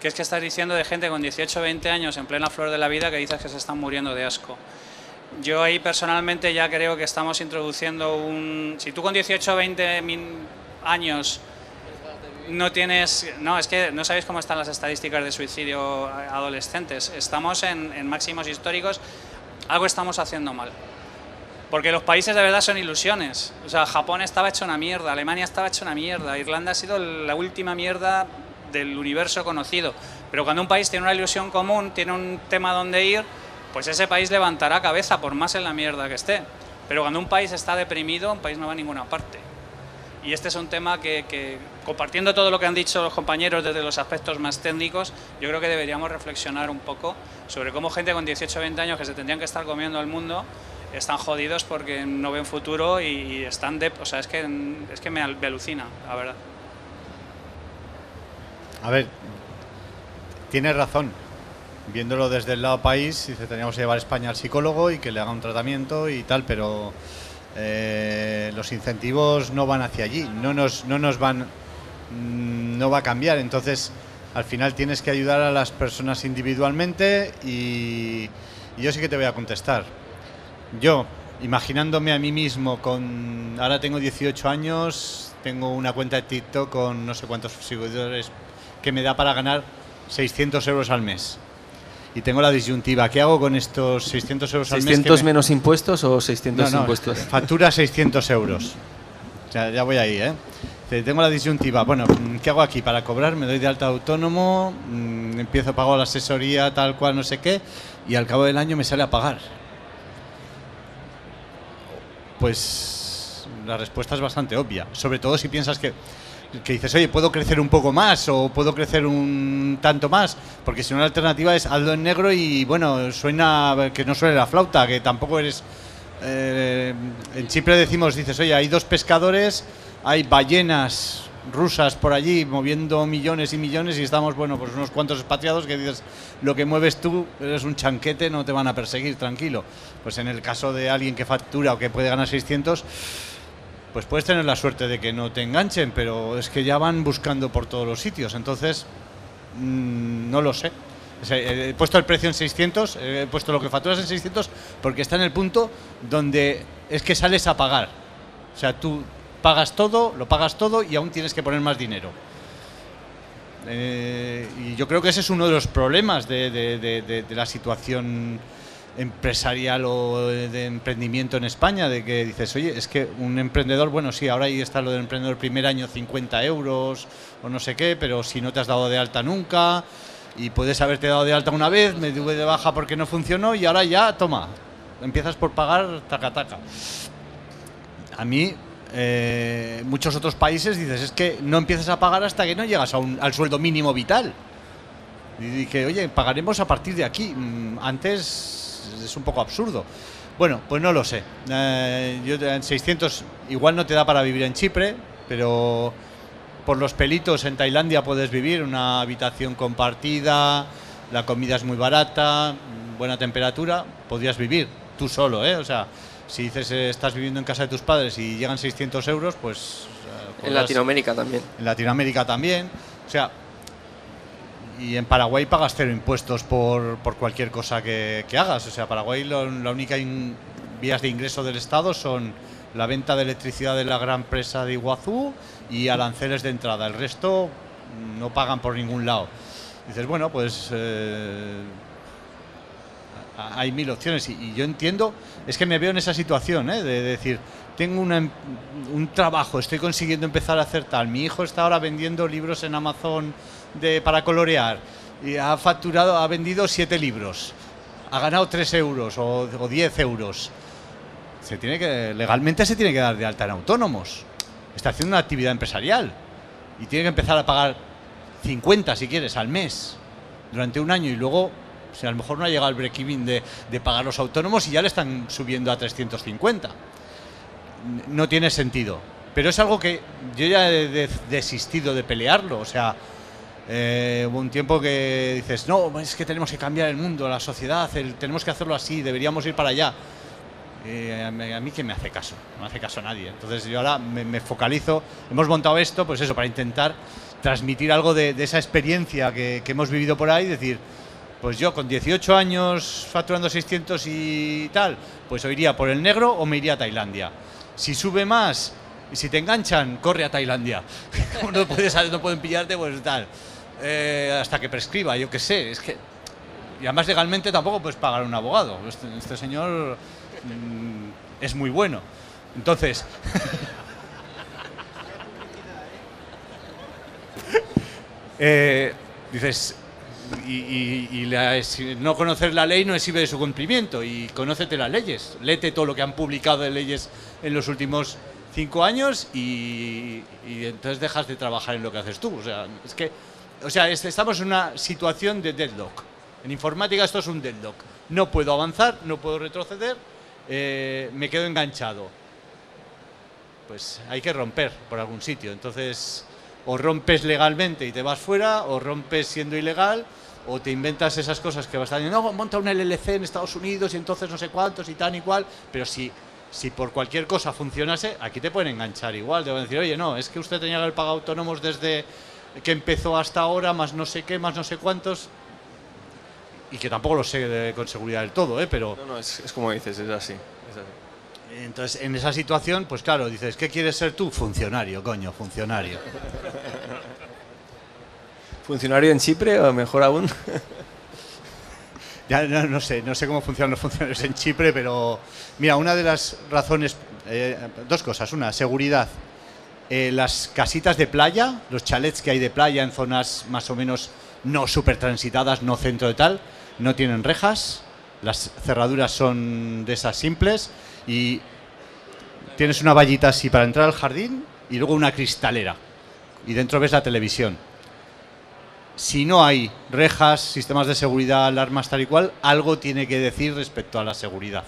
Que es que estás diciendo de gente con 18 o 20 años en plena flor de la vida que dices que se están muriendo de asco. Yo ahí personalmente ya creo que estamos introduciendo un... Si tú con 18 o 20 min- años no tienes... No, es que no sabéis cómo están las estadísticas de suicidio adolescentes. Estamos en, en máximos históricos. Algo estamos haciendo mal. Porque los países de verdad son ilusiones. O sea, Japón estaba hecho una mierda, Alemania estaba hecho una mierda, Irlanda ha sido la última mierda del universo conocido. Pero cuando un país tiene una ilusión común, tiene un tema donde ir, pues ese país levantará cabeza por más en la mierda que esté. Pero cuando un país está deprimido, un país no va a ninguna parte. Y este es un tema que, que, compartiendo todo lo que han dicho los compañeros desde los aspectos más técnicos, yo creo que deberíamos reflexionar un poco sobre cómo gente con 18 o 20 años que se tendrían que estar comiendo el mundo están jodidos porque no ven futuro y, están de... O sea, es que, es que me, al- me alucina, la verdad. A ver, tienes razón. viéndolo desde el lado país, dice, teníamos que llevar a España al psicólogo y que le haga un tratamiento y tal, pero eh, los incentivos no van hacia allí, no nos, no nos van, mm, no va a cambiar. Entonces, al final tienes que ayudar a las personas individualmente y yo sí que te voy a contestar. Yo, imaginándome a mí mismo con, ahora tengo 18 años, tengo una cuenta de TikTok con no sé cuántos seguidores que me da para ganar 600 euros al mes. Y tengo la disyuntiva, ¿qué hago con estos 600 euros al mes? que ¿600 me- menos impuestos o 600 no, no, impuestos? Factura 600 euros. O sea, ya voy ahí, ¿eh? Te- Tengo la disyuntiva. Bueno, ¿qué hago aquí? Para cobrar, me doy de alta autónomo, mm, empiezo a pagar la asesoría, tal cual, no sé qué, y al cabo del año me sale a pagar. Pues la respuesta es bastante obvia. Sobre todo si piensas que, que dices, oye, puedo crecer un poco más o puedo crecer un tanto más, porque si no la alternativa es hazlo en negro y bueno, suena que no suene la flauta, que tampoco eres... eh, en Chipre decimos, dices, oye, hay dos pescadores, hay ballenas rusas por allí moviendo millones y millones y estamos, bueno, pues unos cuantos expatriados que dices, lo que mueves tú eres un chanquete, no te van a perseguir, tranquilo. Pues en el caso de alguien que factura o que puede ganar 600, pues puedes tener la suerte de que no te enganchen, pero es que ya van buscando por todos los sitios, entonces mm, no lo sé. Sea, He puesto el precio en 600, he puesto lo que facturas en 600 porque está en el punto donde es que sales a pagar. O sea, tú pagas todo, lo pagas todo y aún tienes que poner más dinero. Eh, y yo creo que ese es uno de los problemas de, la situación empresarial o de emprendimiento en España, de que dices, oye, es que un emprendedor, bueno, sí, ahora ahí está lo del emprendedor primer año 50 euros o no sé qué, pero si no te has dado de alta nunca y puedes haberte dado de alta una vez, me tuve de baja porque no funcionó y ahora ya, toma, empiezas por pagar taca taca. A mí, eh, muchos otros países dices, es que no empiezas a pagar hasta que no llegas a un- al sueldo mínimo vital. Y dije, oye, pagaremos a partir de aquí. Mm, Antes es un poco absurdo. Bueno, pues no lo sé. Eh, yo en 600 igual no te da para vivir en Chipre, pero por los pelitos en Tailandia puedes vivir, una habitación compartida, la comida es muy barata, buena temperatura, podrías vivir tú solo, ¿eh? O sea, si dices eh, estás viviendo en casa de tus padres y llegan 600 euros, pues... eh, En Latinoamérica también. en Latinoamérica también. O sea, y en Paraguay pagas cero impuestos por, por cualquier cosa que, que hagas. O sea, Paraguay lo- la única in- vías de ingreso del Estado son la venta de electricidad de la gran presa de Iguazú y aranceles de entrada. El resto no pagan por ningún lado. Dices, bueno, pues eh, hay mil opciones y, yo entiendo, es que me veo en esa situación, ¿eh? de, decir, tengo em- un trabajo, estoy consiguiendo empezar a hacer tal, mi hijo está ahora vendiendo libros en Amazon de, para colorear y ha facturado, ha vendido siete libros, ha ganado 3 euros o, o 10 euros. Se tiene que, legalmente se tiene que dar de alta en autónomos. Está haciendo una actividad empresarial y tiene que empezar a pagar 50 si quieres al mes durante un año y luego sea, a lo mejor no ha llegado al break-even de, de pagar los autónomos y ya le están subiendo a 350. N- No tiene sentido. Pero es algo que yo ya he de- desistido de pelearlo. O sea, eh, hubo un tiempo que dices, no, es que tenemos que cambiar el mundo, la sociedad, el- tenemos que hacerlo así, deberíamos ir para allá. Eh, a, mí, a que me hace caso, no me hace caso nadie. Entonces yo ahora me, focalizo, hemos montado esto, pues eso, para intentar transmitir algo de, esa experiencia que hemos vivido por ahí, decir, pues yo con 18 años facturando 600 y tal, pues o iría por el negro o me iría a Tailandia. Si sube más y si te enganchan, corre a Tailandia. [LAUGHS] No, puedes, no pueden pillarte, pues tal. Eh, hasta que prescriba, yo qué sé, es que... Y además legalmente tampoco puedes pagar a un abogado. Este, este señor mm, es muy bueno. Entonces... [LAUGHS] Eh, dices, y, no conocer la ley no exhibe de su cumplimiento. Y conócete las leyes. Léete todo lo que han publicado de leyes en los últimos cinco años y, entonces dejas de trabajar en lo que haces tú. O sea, es que, o sea, es- estamos en una situación de deadlock. En informática esto es un deadlock. No puedo avanzar, no puedo retroceder, eh, me quedo enganchado. Pues hay que romper por algún sitio. Entonces, o rompes legalmente y te vas fuera, o rompes siendo ilegal, o te inventas esas cosas que vas a decir, no, monta un LLC en Estados Unidos y entonces no sé cuántos y tal y cual, pero si, si por cualquier cosa funcionase, aquí te pueden enganchar igual, te van decir, oye, no, es que usted tenía que haber autónomos desde que empezó hasta ahora, más no sé qué, más no sé cuántos, y que tampoco lo sé de- con seguridad del todo, ¿eh? pero... No, no, es, es como dices, es así. Entonces, en esa situación, pues claro, dices, ¿qué quieres ser tú? Funcionario, coño, funcionario. ¿Funcionario en Chipre o mejor aún? Ya no, no sé, no sé cómo funcionan los funcionarios en Chipre, pero mira, una de las razones, eh, dos cosas. Una, seguridad. Eh, las casitas de playa, los chalets que hay de playa en zonas más o menos no súper transitadas, no centro de tal, no tienen rejas, las cerraduras son de esas simples y tienes una vallita así para entrar al jardín y luego una cristalera y dentro ves la televisión. Si no hay rejas, sistemas de seguridad, alarmas tal y cual, algo tiene que decir respecto a la seguridad.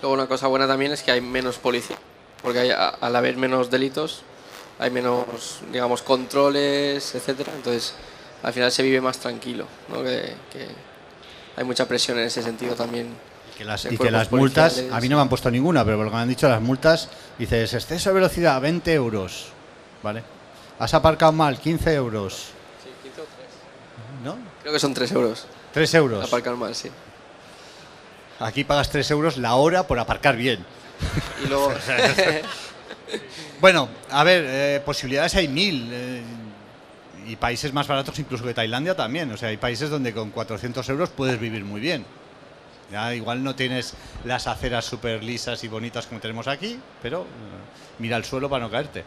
Luego una cosa buena también es que hay menos policía, porque hay- al haber menos delitos hay menos, digamos, controles, etcétera. Entonces, al final se vive más tranquilo, ¿no? Que hay mucha presión en ese sentido también. Que las- y que las multas, a mí no me han puesto ninguna, pero por lo que me han dicho las multas, dices, exceso de velocidad, 20 euros. ¿Vale? Has aparcado mal, 15 euros. ¿No? Creo que son 3 euros. 3 euros. Aparcar mal, sí. Aquí pagas 3 euros la hora por aparcar bien. Y luego, [LAUGHS] Bueno, a ver, eh, posibilidades hay mil. eh, y países más baratos incluso que Tailandia también. O sea, hay países donde con 400 euros puedes vivir muy bien. Ya igual no tienes las aceras súper lisas y bonitas como tenemos aquí, pero eh, mira el suelo para no caerte.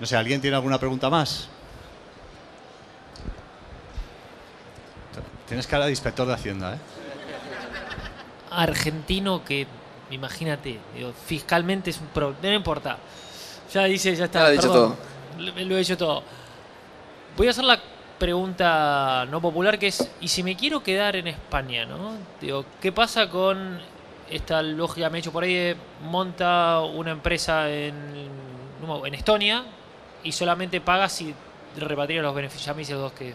No sé, ¿alguien tiene alguna pregunta más? Tienes cara de inspector de Hacienda, ¿eh? argentino que, imagínate, digo, fiscalmente es un problema, no importa. Ya dice, ya está. Ya lo ha dicho perdón, Lo, lo he dicho todo. Voy a hacer la pregunta no popular que es, ¿y si me quiero quedar en España, no? Digo, ¿qué pasa con esta lógica me he hecho por ahí monta una empresa en, Estonia y solamente paga si repatria los beneficios a mí esos dos que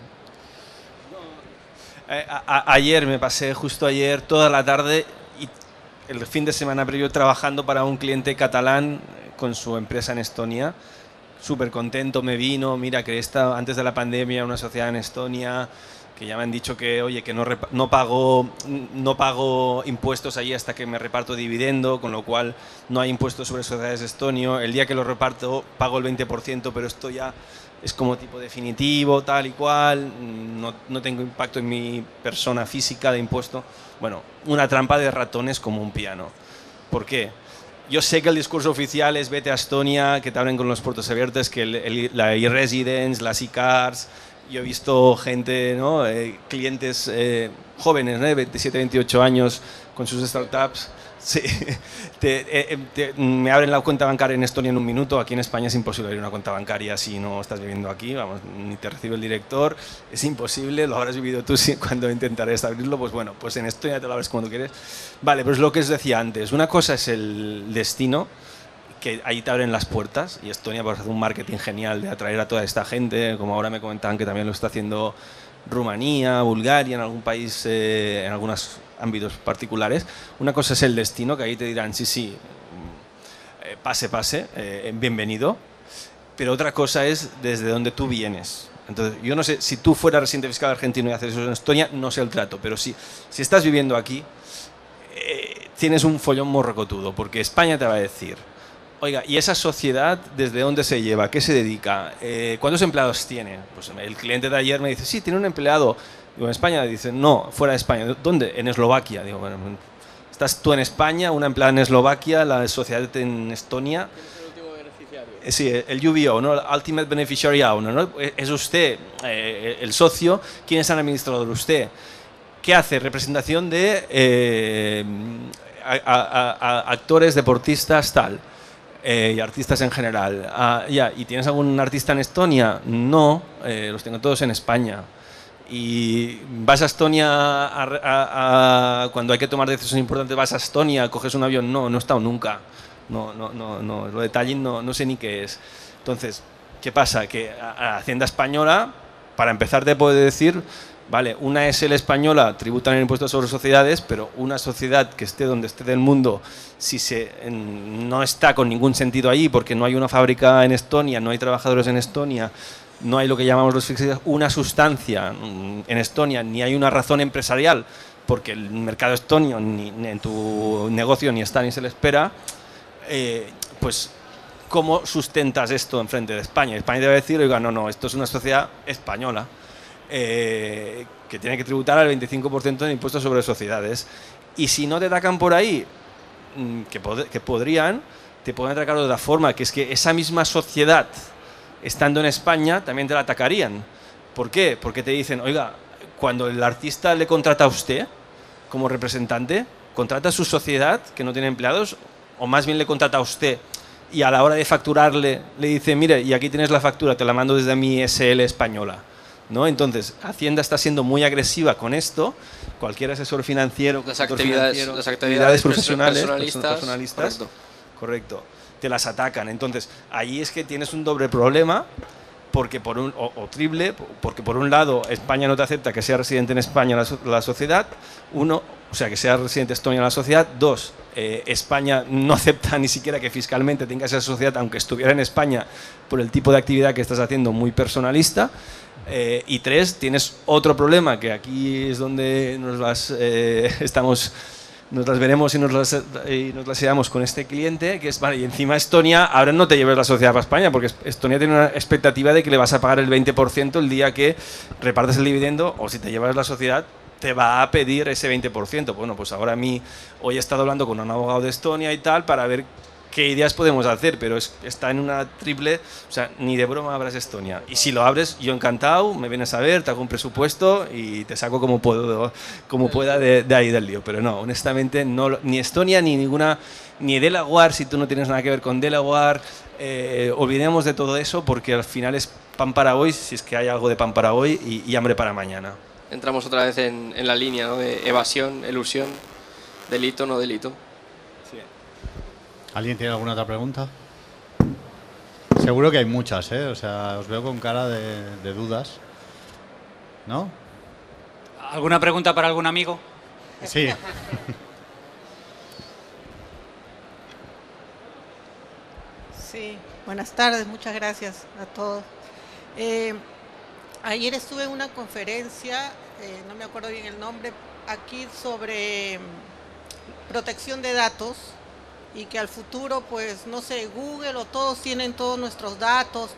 Eh, ayer me pasé justo ayer toda la tarde y el fin de semana previo trabajando para un cliente catalán con su empresa en Estonia. Súper contento, me vino, mira que está antes de la pandemia una sociedad en Estonia que ya me han dicho que oye que no, no pago no pago impuestos allí hasta que me reparto dividendo, con lo cual no hay impuestos sobre sociedades estonio. El día que lo reparto pago el 20%, pero esto ya es como tipo definitivo, tal y cual, no, no tengo impacto en mi persona física de impuesto. Bueno, una trampa de ratones como un piano. ¿Por qué? Yo sé que el discurso oficial es vete a Estonia, que te abren con los puertos abiertos, que el- el- la e-residence, las e-cars. Yo he visto gente, ¿no? Eh, clientes eh, jóvenes, ¿no? de 27, 28 años, con sus startups. Sí, [LAUGHS] te- eh, eh, te- me abren la cuenta bancaria en Estonia en un minuto. Aquí en España es imposible abrir una cuenta bancaria si no estás viviendo aquí. Vamos, ni te recibe el director. Es imposible. Lo habrás vivido tú [LAUGHS] cuando intentarás abrirlo. Pues bueno, pues en Estonia te lo abres cuando quieres. Vale, pues lo que os decía antes. Una cosa es el destino que ahí te abren las puertas y Estonia pues, hace un marketing genial de atraer a toda esta gente, como ahora me comentaban que también lo está haciendo Rumanía, Bulgaria, en algún país, eh, en algunos ámbitos particulares. Una cosa es el destino, que ahí te dirán, sí, sí, eh, pase, pase, eh, bienvenido, pero otra cosa es desde donde tú vienes. Entonces, yo no sé, si tú fueras residente fiscal argentino y haces eso en Estonia, no sé el trato, pero si, si estás viviendo aquí, eh, tienes un follón morrocotudo, porque España te va a decir, oiga, ¿y esa sociedad desde dónde se lleva? ¿A qué se dedica? Eh, ¿Cuántos empleados tiene? Pues el cliente de ayer me dice, sí, tiene un empleado. Digo, ¿en España? Dice, no, fuera de España. ¿Dónde? En Eslovaquia. Digo, bueno, estás tú en España, una empleada en Eslovaquia, la sociedad en Estonia. Eh, Sí, el UBO, ¿no? Ultimate Beneficiary Owner, ¿no? Es usted eh, el socio, ¿quién es el administrador? Usted. ¿Qué hace? Representación de eh, a- a- a- actores, deportistas, tal. eh, y artistas en general. Ah, ya, ¿Y tienes algún artista en Estonia? No, eh, los tengo todos en España. Y vas a Estonia a- a- a- cuando hay que tomar decisiones importantes, vas a Estonia, coges un avión. No, no he estado nunca. No, no, no, no. Lo de Tallinn no, no sé ni qué es. Entonces, ¿qué pasa? Que a, Hacienda Española, para empezar, te puede decir Vale, una SL española tributa en el impuesto sobre sociedades, pero una sociedad que esté donde esté del mundo, si se, no está con ningún sentido allí, porque no hay una fábrica en Estonia, no hay trabajadores en Estonia, no hay lo que llamamos los una sustancia en Estonia, ni hay una razón empresarial, porque el mercado estonio ni, en tu negocio ni está ni se le espera, eh, pues ¿cómo sustentas esto en frente de España? España debe decir, oiga, no, no, esto es una sociedad española eh, que tiene que tributar al 25% de impuestos sobre sociedades. Y si no te atacan por ahí, mm, que, que podrían, te pueden atacar de otra forma, que es que esa misma sociedad, estando en España, también te la atacarían. ¿Por qué? Porque te dicen, oiga, cuando el artista le contrata a usted como representante, contrata a su sociedad, que no tiene empleados, o más bien le contrata a usted y a la hora de facturarle le dice, mire, y aquí tienes la factura, te la mando desde mi SL española. ¿No? Entonces, Hacienda está siendo muy agresiva con esto. Cualquier asesor financiero, las actividades, las actividades profesionales, personalistas, correcto. te las atacan. Entonces, ahí es que tienes un doble problema porque por un, o, triple, porque por un lado España no te acepta que sea residente en España la, sociedad, uno, o sea, que sea residente Estonia la sociedad, dos, eh, España no acepta ni siquiera que fiscalmente tengas esa sociedad, aunque estuviera en España, por el tipo de actividad que estás haciendo muy personalista, eh, y tres, tienes otro problema, que aquí es donde nos las eh, [LAUGHS] estamos nos las veremos y nos las, y llevamos con este cliente, que es, vale, y encima Estonia, ahora no te lleves la sociedad para España, porque Estonia tiene una expectativa de que le vas a pagar el 20% el día que repartes el dividendo, o si te llevas la sociedad, te va a pedir ese 20%. Bueno, pues ahora a mí, hoy he estado hablando con un abogado de Estonia y tal, para ver qué ideas podemos hacer, pero está en una triple, o sea, ni de broma abras Estonia. Y si lo abres, yo encantado, me vienes a ver, te hago un presupuesto y te saco como, puedo, como pueda de, ahí del lío. Pero no, honestamente, no, ni Estonia ni ninguna, ni Delaware, si tú no tienes nada que ver con Delaware, eh, olvidemos de todo eso porque al final es pan para hoy, si es que hay algo de pan para hoy, y, hambre para mañana. Entramos otra vez en, la línea de evasión, elusión, delito, no delito. ¿Alguien tiene alguna otra pregunta? Seguro que hay muchas, ¿eh? O sea, os veo con cara de, dudas. ¿No? ¿Alguna pregunta para algún amigo? Sí. [LAUGHS] Sí, buenas tardes, muchas gracias a todos. Eh, ayer estuve en una conferencia, eh, no me acuerdo bien el nombre, aquí sobre mm, protección de datos y que al futuro, pues, no sé, Google o todos tienen todos nuestros datos,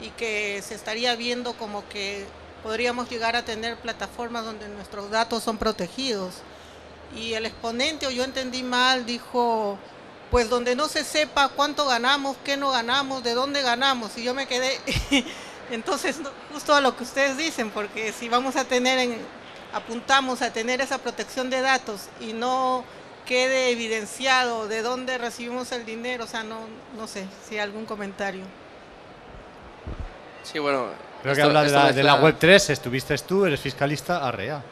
y que se estaría viendo como que podríamos llegar a tener plataformas donde nuestros datos son protegidos. Y el exponente, o yo entendí mal, dijo, pues donde no se sepa cuánto ganamos, qué no ganamos, de dónde ganamos. Y yo me quedé, [LAUGHS] entonces, justo a lo que ustedes dicen, porque si vamos a tener, en, apuntamos a tener esa protección de datos y no quede evidenciado de dónde recibimos el dinero, o sea, no, no sé si hay algún comentario. Sí, bueno. Creo que habla de la, de la, Web 3, estuviste tú, eres fiscalista, arrea.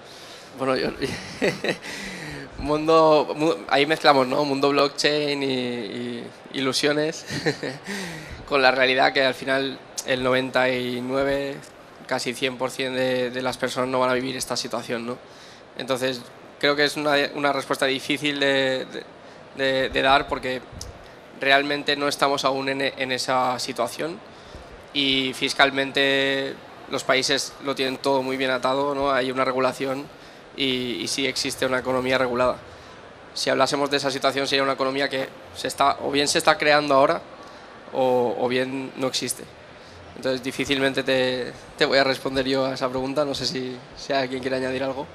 Bueno, yo... [LAUGHS] mundo, ahí mezclamos, ¿no? Mundo blockchain y, ilusiones [LAUGHS] con la realidad que al final el 99, casi 100% de, de las personas no van a vivir esta situación, ¿no? Entonces creo que es una, una respuesta difícil de, de, dar porque realmente no estamos aún en, en, esa situación y fiscalmente los países lo tienen todo muy bien atado, ¿no? hay una regulación y, y sí existe una economía regulada. Si hablásemos de esa situación sería una economía que se está, o bien se está creando ahora o, o bien no existe. Entonces difícilmente te, te, voy a responder yo a esa pregunta, no sé si, si alguien quiere añadir algo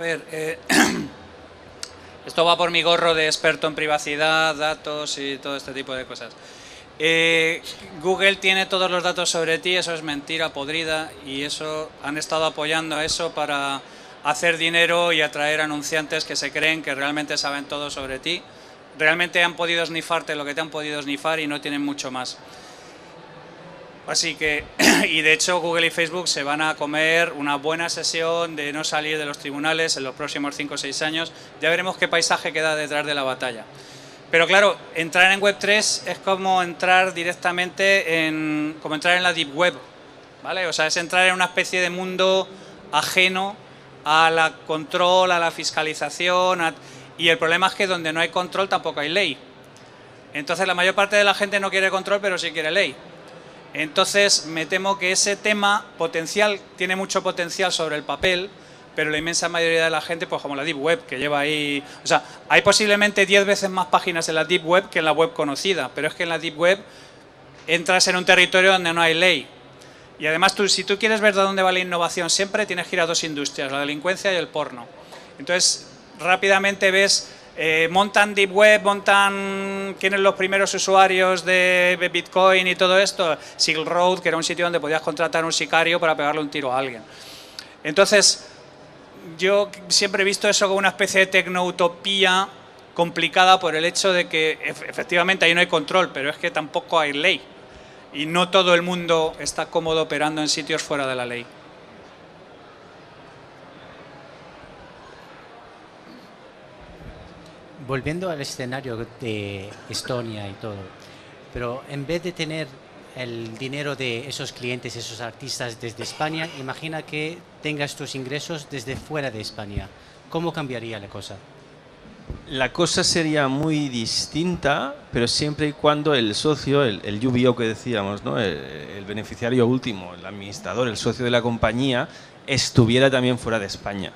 ver, eh, [CLEARS THROAT] esto va por mi gorro de experto en privacidad, datos y todo este tipo de cosas. Eh, Google tiene todos los datos sobre ti, eso es mentira podrida y eso han estado apoyando a eso para hacer dinero y atraer anunciantes que se creen que realmente saben todo sobre ti. Realmente han podido snifarte lo que te han podido snifar y no tienen mucho más. Así que, [CLEARS THROAT] y de hecho Google y Facebook se van a comer una buena sesión de no salir de los tribunales en los próximos 5 o 6 años. Ya veremos qué paisaje queda detrás de la batalla. Pero claro, entrar en Web3 es como entrar directamente en, como entrar en la Deep Web. ¿vale? O sea, es entrar en una especie de mundo ajeno a la control, a la fiscalización, y el problema es que donde no hay control tampoco hay ley. Entonces la mayor parte de la gente no quiere control, pero sí quiere ley. Entonces me temo que ese tema potencial tiene mucho potencial sobre el papel, pero la inmensa mayoría de la gente, pues como la Deep Web, que lleva ahí... O sea, hay posiblemente 10 veces más páginas en la Deep Web que en la web conocida, pero es que en la Deep Web entras en un territorio donde no hay ley. Y además, tú, si tú quieres ver de dónde va la innovación siempre, tienes que ir a dos industrias, la delincuencia y el porno. Entonces, rápidamente ves, eh, montan Deep Web, montan quiénes los primeros usuarios de Bitcoin y todo esto. Silk Road, que era un sitio donde podías contratar un sicario para pegarle un tiro a alguien. Entonces, yo siempre he visto eso como una especie de tecnoutopía complicada por el hecho de que ef- efectivamente ahí no hay control, pero es que tampoco hay ley. Y no todo el mundo está cómodo operando en sitios fuera de la ley. Volviendo al escenario de Estonia y todo, pero en vez de tener el dinero de esos clientes, esos artistas desde España, imagina que tengas tus ingresos desde fuera de España. ¿Cómo cambiaría la cosa? La cosa sería muy distinta, pero siempre y cuando el socio, el, el UBO que decíamos, ¿no? el, beneficiario último, el administrador, el socio de la compañía, estuviera también fuera de España.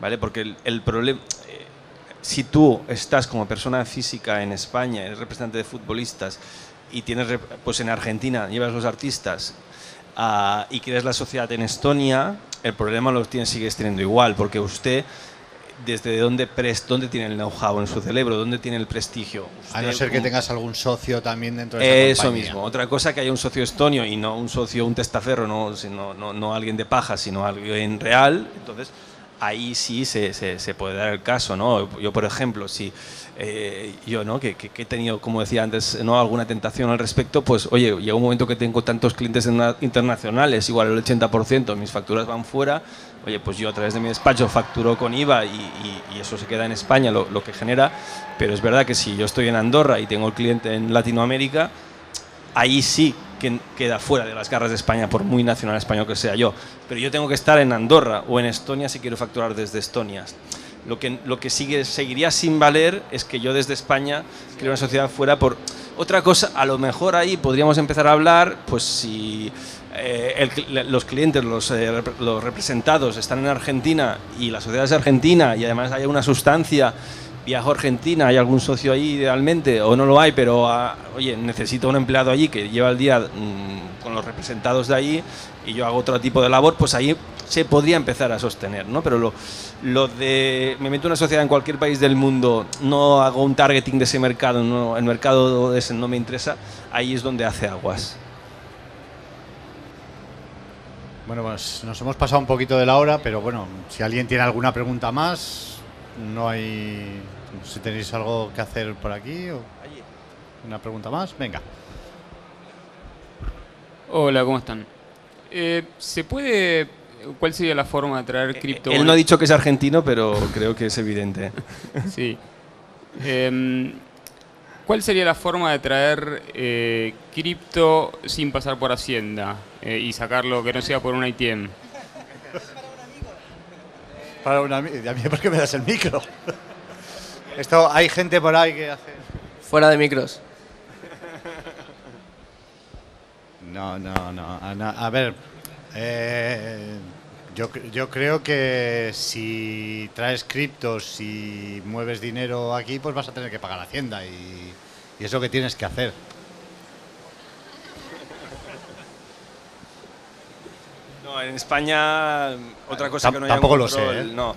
¿Vale? Porque el, el problema. Si tú estás como persona física en España, eres representante de futbolistas y tienes, pues en Argentina llevas los artistas ah, y quieres la sociedad en Estonia, el problema lo tienes, sigues teniendo igual, porque usted desde dónde, pres, dónde tiene el know-how en su cerebro, dónde tiene el prestigio. A no ser que tengas algún socio también dentro de esa eso compañía. mismo. Otra cosa que haya un socio estonio y no un socio, un testaferro, no, sino- no, no alguien de paja, sino alguien real. Entonces, ahí sí se, puede dar el caso, ¿no? Yo, por ejemplo, si eh, yo, ¿no? Que, he tenido, como decía antes, ¿no? alguna tentación al respecto, pues, oye, llega un momento que tengo tantos clientes en- internacionales, igual el 80%, mis facturas van fuera, oye, pues yo a través de mi despacho facturo con IVA y, eso se queda en España, lo que genera, pero es verdad que si yo estoy en Andorra y tengo el cliente en Latinoamérica, ahí sí que queda fuera de las garras de España, por muy nacional español que sea yo. Pero yo tengo que estar en Andorra o en Estonia si quiero facturar desde Estonia. Lo que, lo que sigue, seguiría sin valer es que yo desde España creo una sociedad fuera por... Otra cosa, a lo mejor ahí podríamos empezar a hablar, pues si eh, el los clientes, los, eh, los representados están en Argentina y la sociedad es argentina y además hay una sustancia viajo a Argentina, ¿hay algún socio ahí idealmente? O no lo hay, pero ah, oye, necesito un empleado allí que lleva el día mm, con los representados de allí y yo hago otro tipo de labor, pues ahí se podría empezar a sostener, ¿no? Pero lo, de me meto una sociedad en cualquier país del mundo, no hago un targeting de ese mercado, no, el mercado de ese no me interesa, ahí es donde hace aguas. Bueno, pues nos hemos pasado un poquito de la hora, pero bueno, si alguien tiene alguna pregunta más, no hay. Si tenéis algo que hacer por aquí o. ¿Una pregunta más? Venga. Hola, ¿cómo están? Eh, ¿Se puede... ¿Cuál sería la forma de traer cripto? Él no ha dicho que es argentino, pero creo que es evidente. [LAUGHS] Sí. Em, ¿Cuál sería la forma de traer eh, cripto sin pasar por Hacienda eh, y sacarlo que no sea por un ITM? Para una, ami- a mí, ¿por qué me das el micro? Esto, hay gente por ahí que hace. Fuera de micros. No, no, no. A, ver, eh, yo, yo creo que si traes criptos y mueves dinero aquí, pues vas a tener que pagar Hacienda y, y es lo que tienes que hacer. No, en España otra cosa que no haya un tampoco lo sé, ¿eh? no.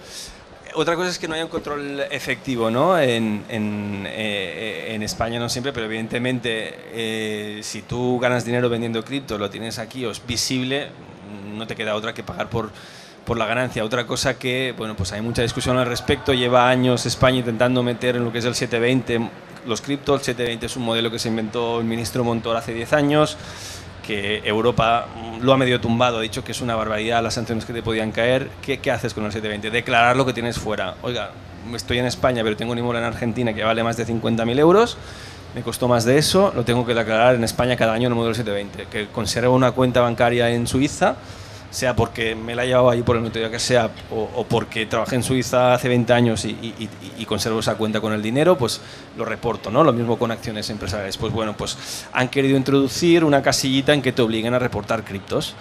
Otra cosa es que no haya un control efectivo, ¿no? En, en, eh, en España no siempre, pero evidentemente eh, si tú ganas dinero vendiendo cripto, lo tienes aquí o es visible, no te queda otra que pagar por, por la ganancia. Otra cosa que, bueno, pues hay mucha discusión al respecto, lleva años España intentando meter en lo que es el 720 los criptos, el 720 es un modelo que se inventó el ministro Montoro hace 10 años, que Europa lo ha medio tumbado, ha dicho que es una barbaridad las sanciones que te podían caer. ¿Qué, qué haces con el 720? Declarar lo que tienes fuera. Oiga, estoy en España, pero tengo un inmueble en Argentina que vale más de 50.000 euros. me costó más de eso, lo tengo que declarar en España cada año en el modelo 720, que conservo una cuenta bancaria en Suiza, sea porque me la he llevado ahí por el motivo que sea, o, porque trabajé en Suiza hace 20 años y conservo esa cuenta con el dinero, pues lo reporto, ¿no? Lo mismo con acciones empresariales. Pues bueno, pues han querido introducir una casillita en que te obliguen a reportar criptos.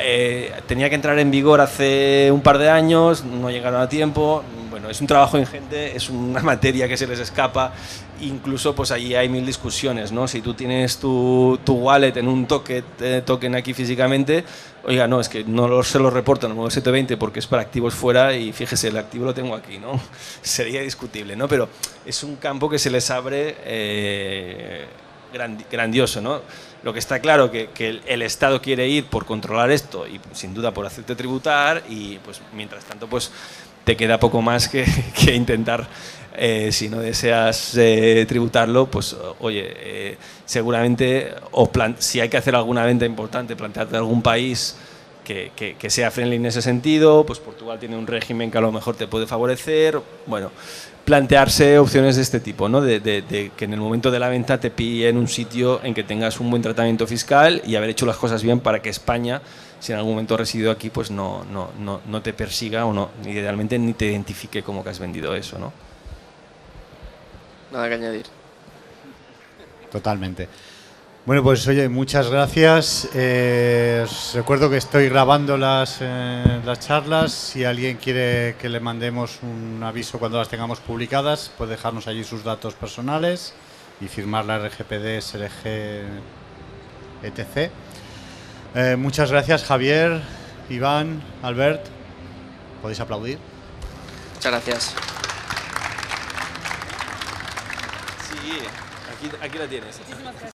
Eh, tenía que entrar en vigor hace un par de años, no llegaron a tiempo. Bueno, es un trabajo ingente, es una [LAUGHS] materia que se les escapa. Incluso, pues allí hay mil discusiones, ¿no? Si tú tienes tu, tu wallet en un token, eh, token aquí físicamente, oiga, no, es que no lo- se lo reportan modo 720 porque es para activos fuera y fíjese, el activo lo tengo aquí, ¿no? [LAUGHS] Sería discutible, ¿no? Pero es un campo que se les abre eh, grandi- grandioso, ¿no? Lo que está claro que, que el, Estado quiere ir por controlar esto y sin duda por hacerte tributar y pues mientras tanto pues te queda poco más que, [LAUGHS] intentar eh, si no deseas eh, tributarlo pues oye eh, seguramente o si hay que hacer alguna venta importante plantearte algún país que, que- que sea friendly en ese sentido, pues Portugal tiene un régimen que a lo mejor te puede favorecer, bueno, plantearse opciones de este tipo, ¿no? De, de- de que en el momento de la venta te pille en un sitio en que tengas un buen tratamiento fiscal y haber hecho las cosas bien para que España, si en algún momento ha residido aquí, pues no, no, no, no te persiga o no, idealmente ni te identifique como que has vendido eso, ¿no? Nada que añadir. Totalmente. Bueno, pues oye, muchas gracias. Eh, os recuerdo que estoy grabando las, eh, las charlas. Si alguien quiere que le mandemos un aviso cuando las tengamos publicadas, puede dejarnos allí sus datos personales y firmar la RGPD, SRG, etc. Eh, muchas gracias, Javier, Iván, Albert. Podéis aplaudir. Muchas gracias. Sí, aquí, aquí la tienes.